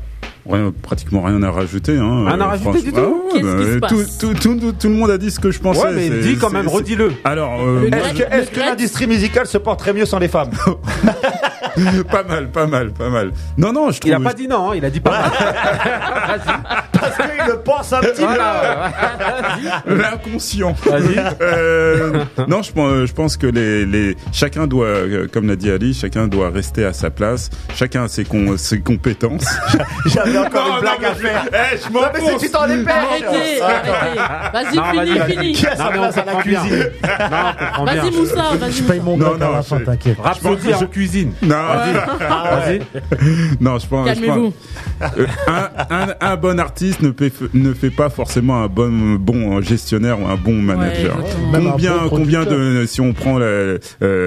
Ouais, pratiquement rien à rajouter. Hein, Rien à rajouter du tout Ah ouais, Qu'est-ce bah, qui se tout, passe tout, tout, tout- tout le monde a dit ce que je pensais. Ouais, mais dis quand même, redis-le. Alors, euh, Est-ce que, l'industrie musicale se porterait mieux sans les femmes (laughs) pas mal, pas mal, pas mal. Non, non, je trouve. Il a pas dit non, hein, il a dit pas mal. (laughs) Parce qu'il le pense un petit peu. (laughs) L'inconscient. Vas-y. Euh, non, je pense, je pense que les, les, chacun doit, euh, comme l'a dit Ali, chacun doit rester à sa place. Chacun a ses, con- ses compétences. J'avais encore Non, une blague non, à faire. Eh, je m'en Non, mais c'est tu t'en dépêches. Arrêtez, arrêtez. Vas-y, Non, finis, vas-y, vas-y. finis. Qui a sa place à la cuisine. Vas-y, Moussa, vas-y. Je paye mon Non, grec à non, la fin, t'inquiète. Rhapsody en cuisine. Non, Vas-y. non, je pense. Calmez-vous. euh, un, un, un bon artiste ne fait, ne fait pas forcément un bon, bon gestionnaire ou un bon manager. combien, bon combien de, si on prend la, euh,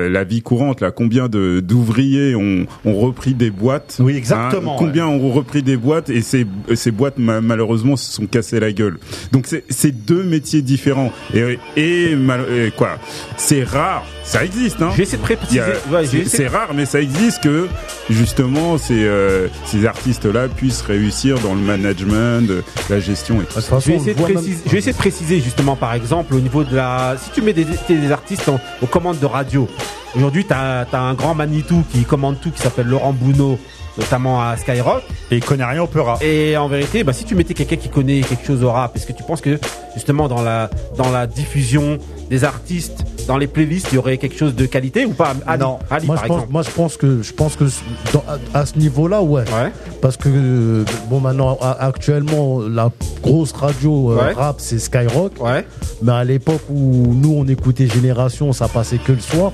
la vie courante, là, combien de d'ouvriers ont, ont repris des boîtes Oui, exactement, hein, Combien ont repris des boîtes et ces, ces boîtes ma- malheureusement se sont cassées la gueule. Donc c'est deux métiers différents et, et, mal- et quoi? C'est rare, ça existe. Hein. Je vais essayer de préciser. Ouais, c'est rare, mais ça existe que justement ces, euh, ces artistes-là puissent réussir dans le management, la gestion et tout ça. façon, Je vais, essayer de préciser, je vais essayer de préciser justement par exemple au niveau de la... Si tu mets des, des artistes en- aux commandes de radio, aujourd'hui tu as, un grand Manitou qui commande tout qui s'appelle Laurent Bounot, notamment à Skyrock. Et il connaît rien au peur. Et en vérité, bah, si tu mettais quelqu'un qui connaît quelque chose au rap, est-ce que tu penses que justement dans la, dans la diffusion des artistes, dans les playlists, il y aurait quelque chose de qualité ou pas? Ali, Non. Ali, moi, par je pense, exemple. moi, je pense que, je pense que dans- à, à ce niveau-là, ouais. Ouais. Parce que, bon, maintenant, actuellement, la grosse radio euh, Ouais. rap, c'est Skyrock. Ouais. Mais à l'époque où nous, on écoutait Génération, ça passait que le soir.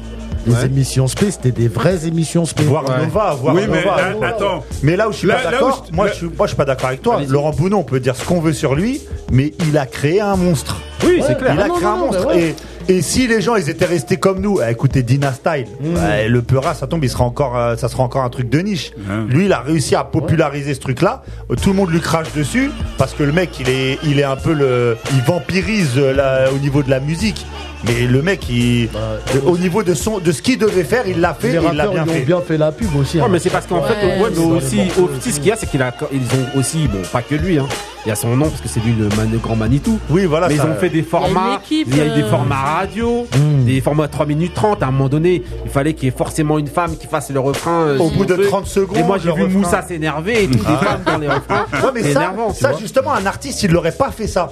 Les Ouais. émissions spé, c'était des vraies émissions spé. Voir Nova, voir Oui, mais Nova. là, attends. Mais là où je suis Là- pas d'accord, moi, là- je suis, moi je suis pas d'accord avec toi. Laurent Bounon, on peut dire ce qu'on veut sur lui, mais il a créé un monstre. Oui, c'est clair. Il a Ah non, créé non, un non, monstre. bah ouais. et, et si les gens ils étaient restés comme nous, à écouter Dina Style, ouais, le Peura, ça tombe, il sera encore, euh, ça sera encore un truc de niche. Ah. Lui, il a réussi à populariser ce truc-là. Tout le monde lui crache dessus parce que le mec, il est, il est un peu le, il vampirise euh, la- au niveau de la musique. Mais le mec, il, Bah, au niveau de son, de ce qu'il devait faire, il l'a fait, les et il l'a bien ils ont fait. bien fait la pub aussi. Ouais, hein. mais c'est parce qu'en Ouais, fait, ouais, mais aussi, aussi, ce qu'il y a, c'est qu'ils ont aussi, bon, pas que lui, hein. Il y a son nom parce que c'est lui le, man- le grand Manitou. Oui, voilà. mais ça- ils ont fait des formats. Il y a eu des euh, formats radio, Mm. des formats 3 minutes 30. À un moment donné, il fallait qu'il y ait forcément une femme qui fasse le refrain. euh, Au bout de le truc. 30 secondes, Et moi, j'ai vu refrain. Moussa s'énerver et tout, des femmes dans les refrains. Ouais, mais c'est ça, énervant, justement, un artiste, il n'aurait pas fait ça.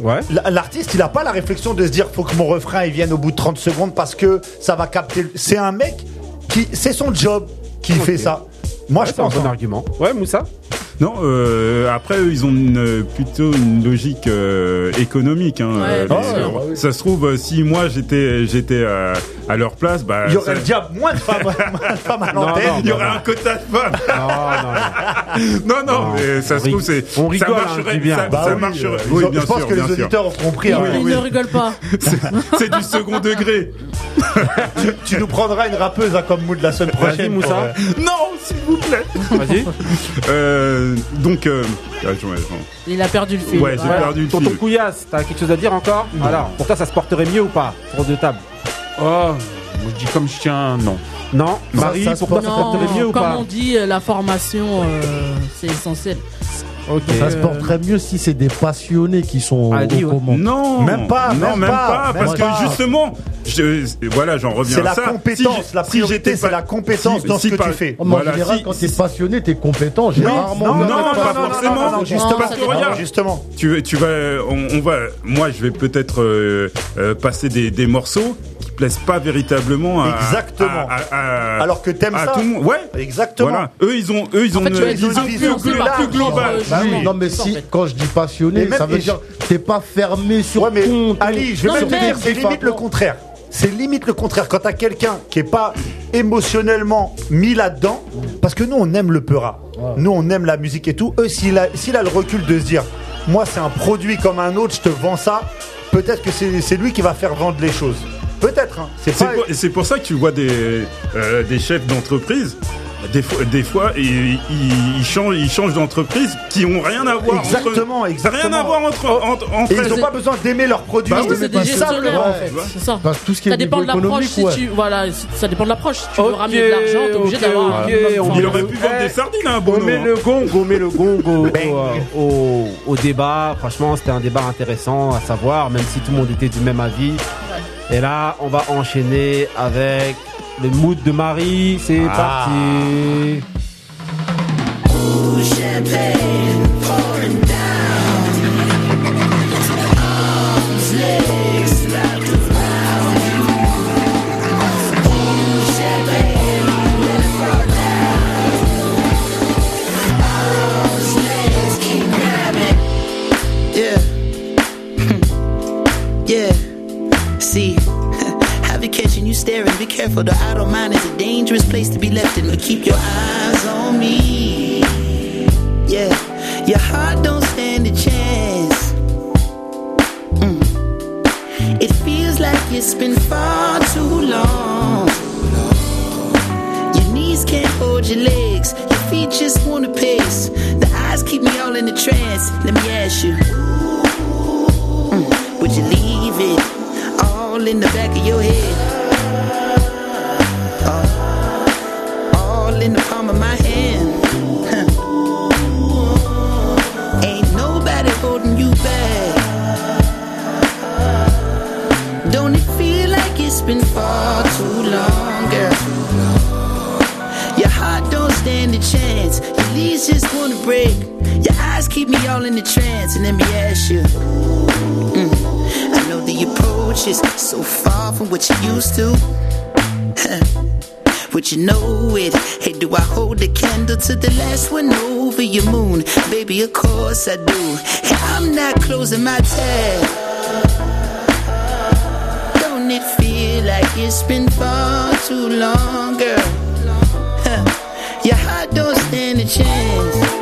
Ouais. L'artiste, il a pas la réflexion de se dire faut que mon refrain il vienne au bout de 30 secondes parce que ça va capter. le- C'est un mec qui, c'est son job qui fait ça. Moi, Ouais, je c'est un pense. bon hein. argument. Ouais, Moussa. Non, euh, après eux, ils ont une, plutôt une logique euh, économique. Hein, Ouais, Euh, bien sûr. bah oui. Ça se trouve, euh, si moi j'étais j'étais euh, à leur place, bah, Il y aurait ça- le diable moins de femmes, (laughs) moins de femmes à l'antenne. il y aurait un quota de femmes. (laughs) Non, non, non. (laughs) non, non, Non, mais ça se trouve, rig- c'est on ça rigole, hein, marcherait, bien. ça, Bah ça oui, marcherait. euh, Oui, ils ont- bien je pense sûr, que bien les sûr. auditeurs ont compris. hein. Il ne rigole pas. C'est du second degré. tu, tu nous prendras une rappeuse hein, comme mood la semaine prochaine. Moussa. Non, s'il vous plaît. Vas-y. Euh, donc, euh, ah, Il a perdu le fil. Ouais, j'ai Voilà. perdu le Tonton fil. Couillasse, t'as quelque chose à dire encore Alors, pour toi, ça se porterait mieux ou pas Tour de table. Oh, je dis comme je tiens, non. Non Ça- Marie, ça se pour toi, ça se Non, porterait mieux ou comme pas on dit, euh, la formation, euh, c'est essentiel. Ok. Ça se porterait mieux si c'est des passionnés qui sont Ali, aux commandes. Non, Même pas, non, même même pas, pas, même parce pas. que justement, je, voilà, j'en reviens C'est à la ça. compétence, Si- la si priorité, j'étais c'est pas- la compétence dans ce que par- tu fais. Oh, mais en Voilà, général, si- quand t'es passionné, t'es compétent. Oui, rarement non, non, mec pas passionné. forcément. non, non, Juste non, parce que regarde, Justement. tu, tu vas, on, on va, moi, je vais peut-être euh, euh, passer des, des morceaux plaisent pas véritablement à, Exactement. à- à- à- Alors que t'aimes ça. tout le monde. Ouais. Exactement. Voilà. Eux, ils ont, eux, ils ont En fait, tu une vision plus, globale. euh, Bah oui, non mais en si quand je dis passionné, même- ça veut dire t'es pas fermé sur Ouais, mais ton- ton- Ali, je vais Non, même te dire, c'est limite le contraire. C'est limite le contraire. Quand t'as quelqu'un qui est pas émotionnellement mis là-dedans, parce que nous on aime le peura, nous on aime la musique et tout. Eux, s'il a, s'il a le recul de se dire, moi c'est un produit comme un autre, je te vends ça, peut-être que c'est c'est lui qui va faire vendre les choses. Peut-être. Hein. C'est C'est pas. pour, c'est pour ça que tu vois des, euh, des chefs d'entreprise. Des fois, des fois ils, changent, ils changent d'entreprise qui ont rien à voir. Exactement, entre, exactement. Rien à voir entre, entre, entre Et ils n'ont pas besoin d'aimer leurs produits. Bah Parce que c'est des gestionnaires en fait, c'est ça. Parce que tout ce qui est Ça dépend de l'approche. Si ouais. tu voilà, ça dépend de l'approche. Si tu veux ramener de l'argent, t'es obligé d'avoir. ok, une bonne on-. Il aurait pu vendre Eh, des sardines, hein, On met hein. le gong, on met le gong au, au, au- au débat. Franchement, c'était un débat intéressant à savoir, même si tout le monde était du même avis. Et là, on va enchaîner avec le mood de Marie. C'est Ah. parti. For the idle mind is a dangerous place to be left in. But keep your eyes on me. Yeah, your heart don't stand a chance. Mm. It feels like it's been far too long. Your knees can't hold your legs, your feet just wanna pace. The eyes keep me all in a trance. Let me ask you, mm, would you leave it all in the back of your head? So far from what you used to. Would you know it? Hey, do I hold the candle to the last one over your moon? Baby, of course I do. Hey, I'm not closing my tab. Don't it feel like it's been far too long, girl? Your heart don't stand a chance.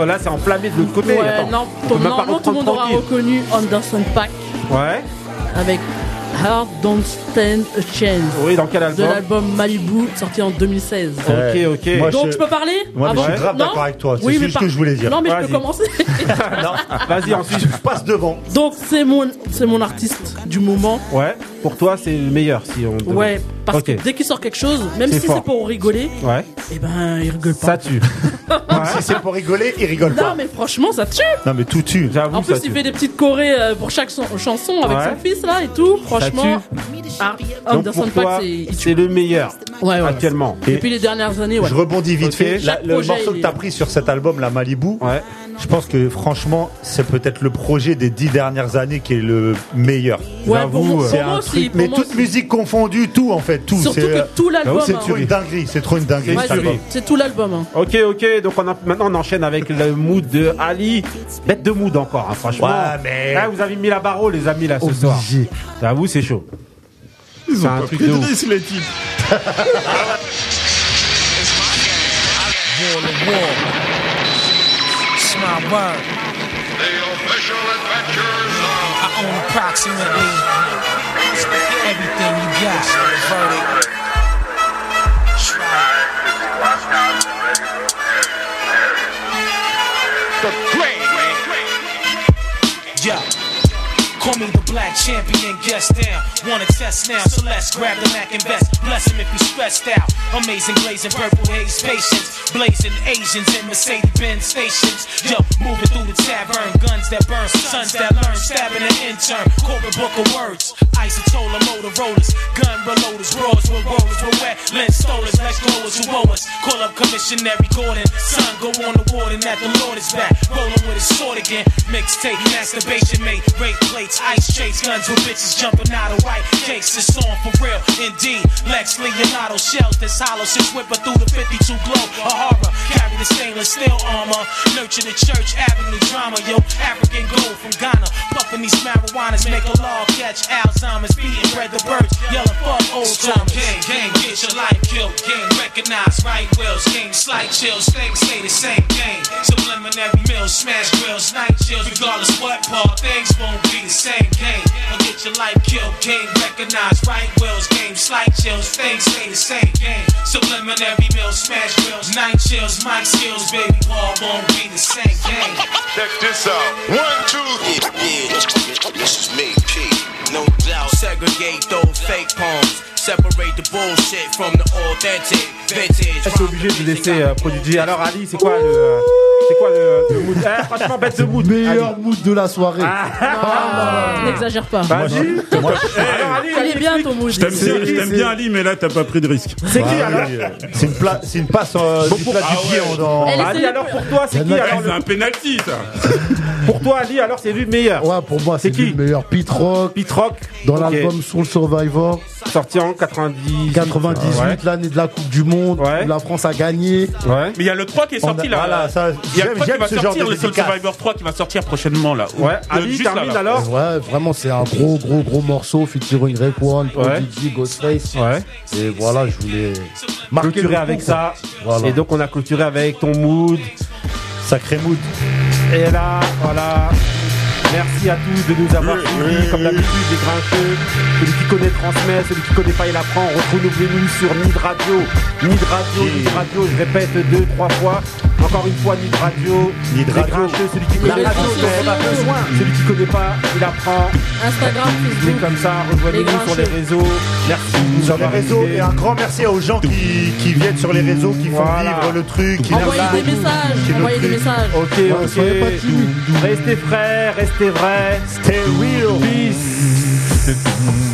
Que là c'est enflammé de l'autre côté. Ouais, Attends, non, on peut même pas normalement tout le monde aura tranquille. reconnu Anderson Pack Ouais. avec Heart Don't Stand a Chance. Oui, dans quel album De l'album Malibu, sorti en 2016. Ok, ok. Moi, Donc je- tu peux parler Moi, Ah bon je suis grave Non d'accord avec toi. C'est Oui, mais juste ce par- que je voulais dire. Non, mais je peux Vas-y. commencer. (laughs) Vas-y, ensuite. Je passe devant. Donc c'est mon, c'est mon artiste du moment. Ouais. Pour toi, c'est le meilleur si on. demande. Ouais, parce que dès qu'il sort quelque chose, même C'est si fort. c'est pour rigoler, Ouais. eh ben il rigole pas. Ça tue. (laughs) Si c'est pour rigoler, il rigole Non pas. mais franchement ça tue. Non, mais tout tue. En plus il fait des petites chorés euh, pour chaque son- chanson avec Ouais. son fils là et tout. Franchement, ah, Donc Anderson pour toi, c'est le meilleur Ouais, ouais. actuellement. Depuis les dernières années, ouais. Je rebondis vite fait. La- le morceau que est- tu as pris sur cet album, la Malibu, je pense que franchement, c'est peut-être le projet des dix dernières années qui est le meilleur. Ouais, pour c'est un aussi, truc. pour Mais moi toute aussi. musique confondue, tout en fait, tout. Surtout c'est, que euh, tout l'album, C'est hein. trop une dinguerie, c'est trop une dinguerie. Ouais, c'est- tout l'album. hein. Ok, ok, donc on a, maintenant on enchaîne avec le mood de Ali. Bête de mood encore, hein, franchement. Ouais, mais- Là, vous avez mis la barreau, les amis, là, ce soir. J'avoue, c'est chaud. Ils C'est ont un pas truc pris de risque, les types. (laughs) Wall to wall. It's my word. I own approximately everything you got. Verdict. The Yo. Call me the black champion, guest down. Wanna test now, so let's grab the Mac and vest. Bless him if he's stressed out. Amazing blazing purple haze patience. Blazing Asians in Mercedes Benz stations. Yo, moving through the tavern. Guns that burn, sons that learn. Stabbing an intern. Corporate book of words. Isotola Motorola's. Gun reloaders. Broads with rollers. With wet lens stolers. Let's go as who owe us. Call up Commissionary Gordon. Son, go on the warden that the Lord is back. Rolling with his sword again. Mixtape, masturbation mate. Rape plates, ice chase. Guns with bitches jumping out of white cakes. It's on for real. Indeed. Lex Leonardo shells that's hollow. Since whipper through the 52 glow. A horror. Carry the stainless steel armor. Nurture the church avenue drama. Yo, African gold from Ghana. Puffing these marijuanas. Make a law catch Alzheimer's. Beating bread the birds. Yelling fuck old timers. Gang, gang, get your life killed. Gang, recognize right wills. Gang, slight chills. Things stay the same game. Subliminary meals. Smash grills. Night chills. Regardless what part. Things won't be the same game. I'll get your life killed. Gang, recognize right wills. Game, slight chills. Things stay the same game. Subliminary meals. Smash grills. Night chills. Mic skills. Baby Paul won't be the same game. Check this out. One, two, Yeah, yeah. This is me, P. No doubt. Segregate those fake poems. Separate the bullshit from the authentic. Vintage. Je suis obligé de laisser euh, Prodigy. Alors Ali, c'est quoi le, euh, C'est quoi le, le mood? Eh, Franchement, bête de mood. Meilleur mood de la soirée. Ah, (laughs) N'exagère pas. Vas-y. Moi, Alors, Ali, est bien ton mood. je t'aime bien, je t'aime bien Ali, mais là t'as pas pris de risque. C'est qui Ah, alors euh, C'est une, pla- c'est une passe euh, du plat ah du pied Ali, alors pour toi, c'est qui alors C'est le- un penalty ça. Pour toi, Ali, alors c'est lui le meilleur. Ouais, pour moi, c'est lui qui? le meilleur. Pete Rock, Pete Rock, dans l'album Soul Survivor, sorti en 90. 98, Ouais. l'année de la Coupe du Monde, Ouais. où la France a gagné. Ouais. Mais il y a le 3 qui est sorti a- là. voilà, ça, il y a le j'aime- 3 qui va ce genre sortir, de le. Survivor 3 qui va sortir prochainement là. Ouais. Le- Ali, juste là, termine là. alors. Ouais, vraiment, c'est un gros, gros, gros morceau featuring Rayquan, Ouais. Prodigy, Ghostface. Ouais. Et voilà, je voulais marquer Clôturer le avec ça. Voilà. Et donc on a clôturé avec ton mood. Sacré mood. Et là, voilà. Merci à tous de nous avoir suivis, comme d'habitude, les grincheux. Celui qui connaît transmet, celui qui connaît pas, il apprend. Retrouvez-nous sur Nid Radio. Nid Radio, Nid Radio, je répète deux, trois fois. Encore une fois, Nid Radio. Nid Radio. grincheux, celui qui La connaît radio transmet. dont on a besoin. Celui qui connaît pas, il apprend. Instagram, C'est Facebook. comme ça, rejoignez-nous sur les réseaux. Merci Sur les réseaux et un grand merci aux gens qui, qui viennent sur les réseaux, qui font vivre le truc. Qui Envoyez nous des messages. qui nous Envoyez des messages. Ok, ok. Restez frais, restez vrais. Stay real. Peace.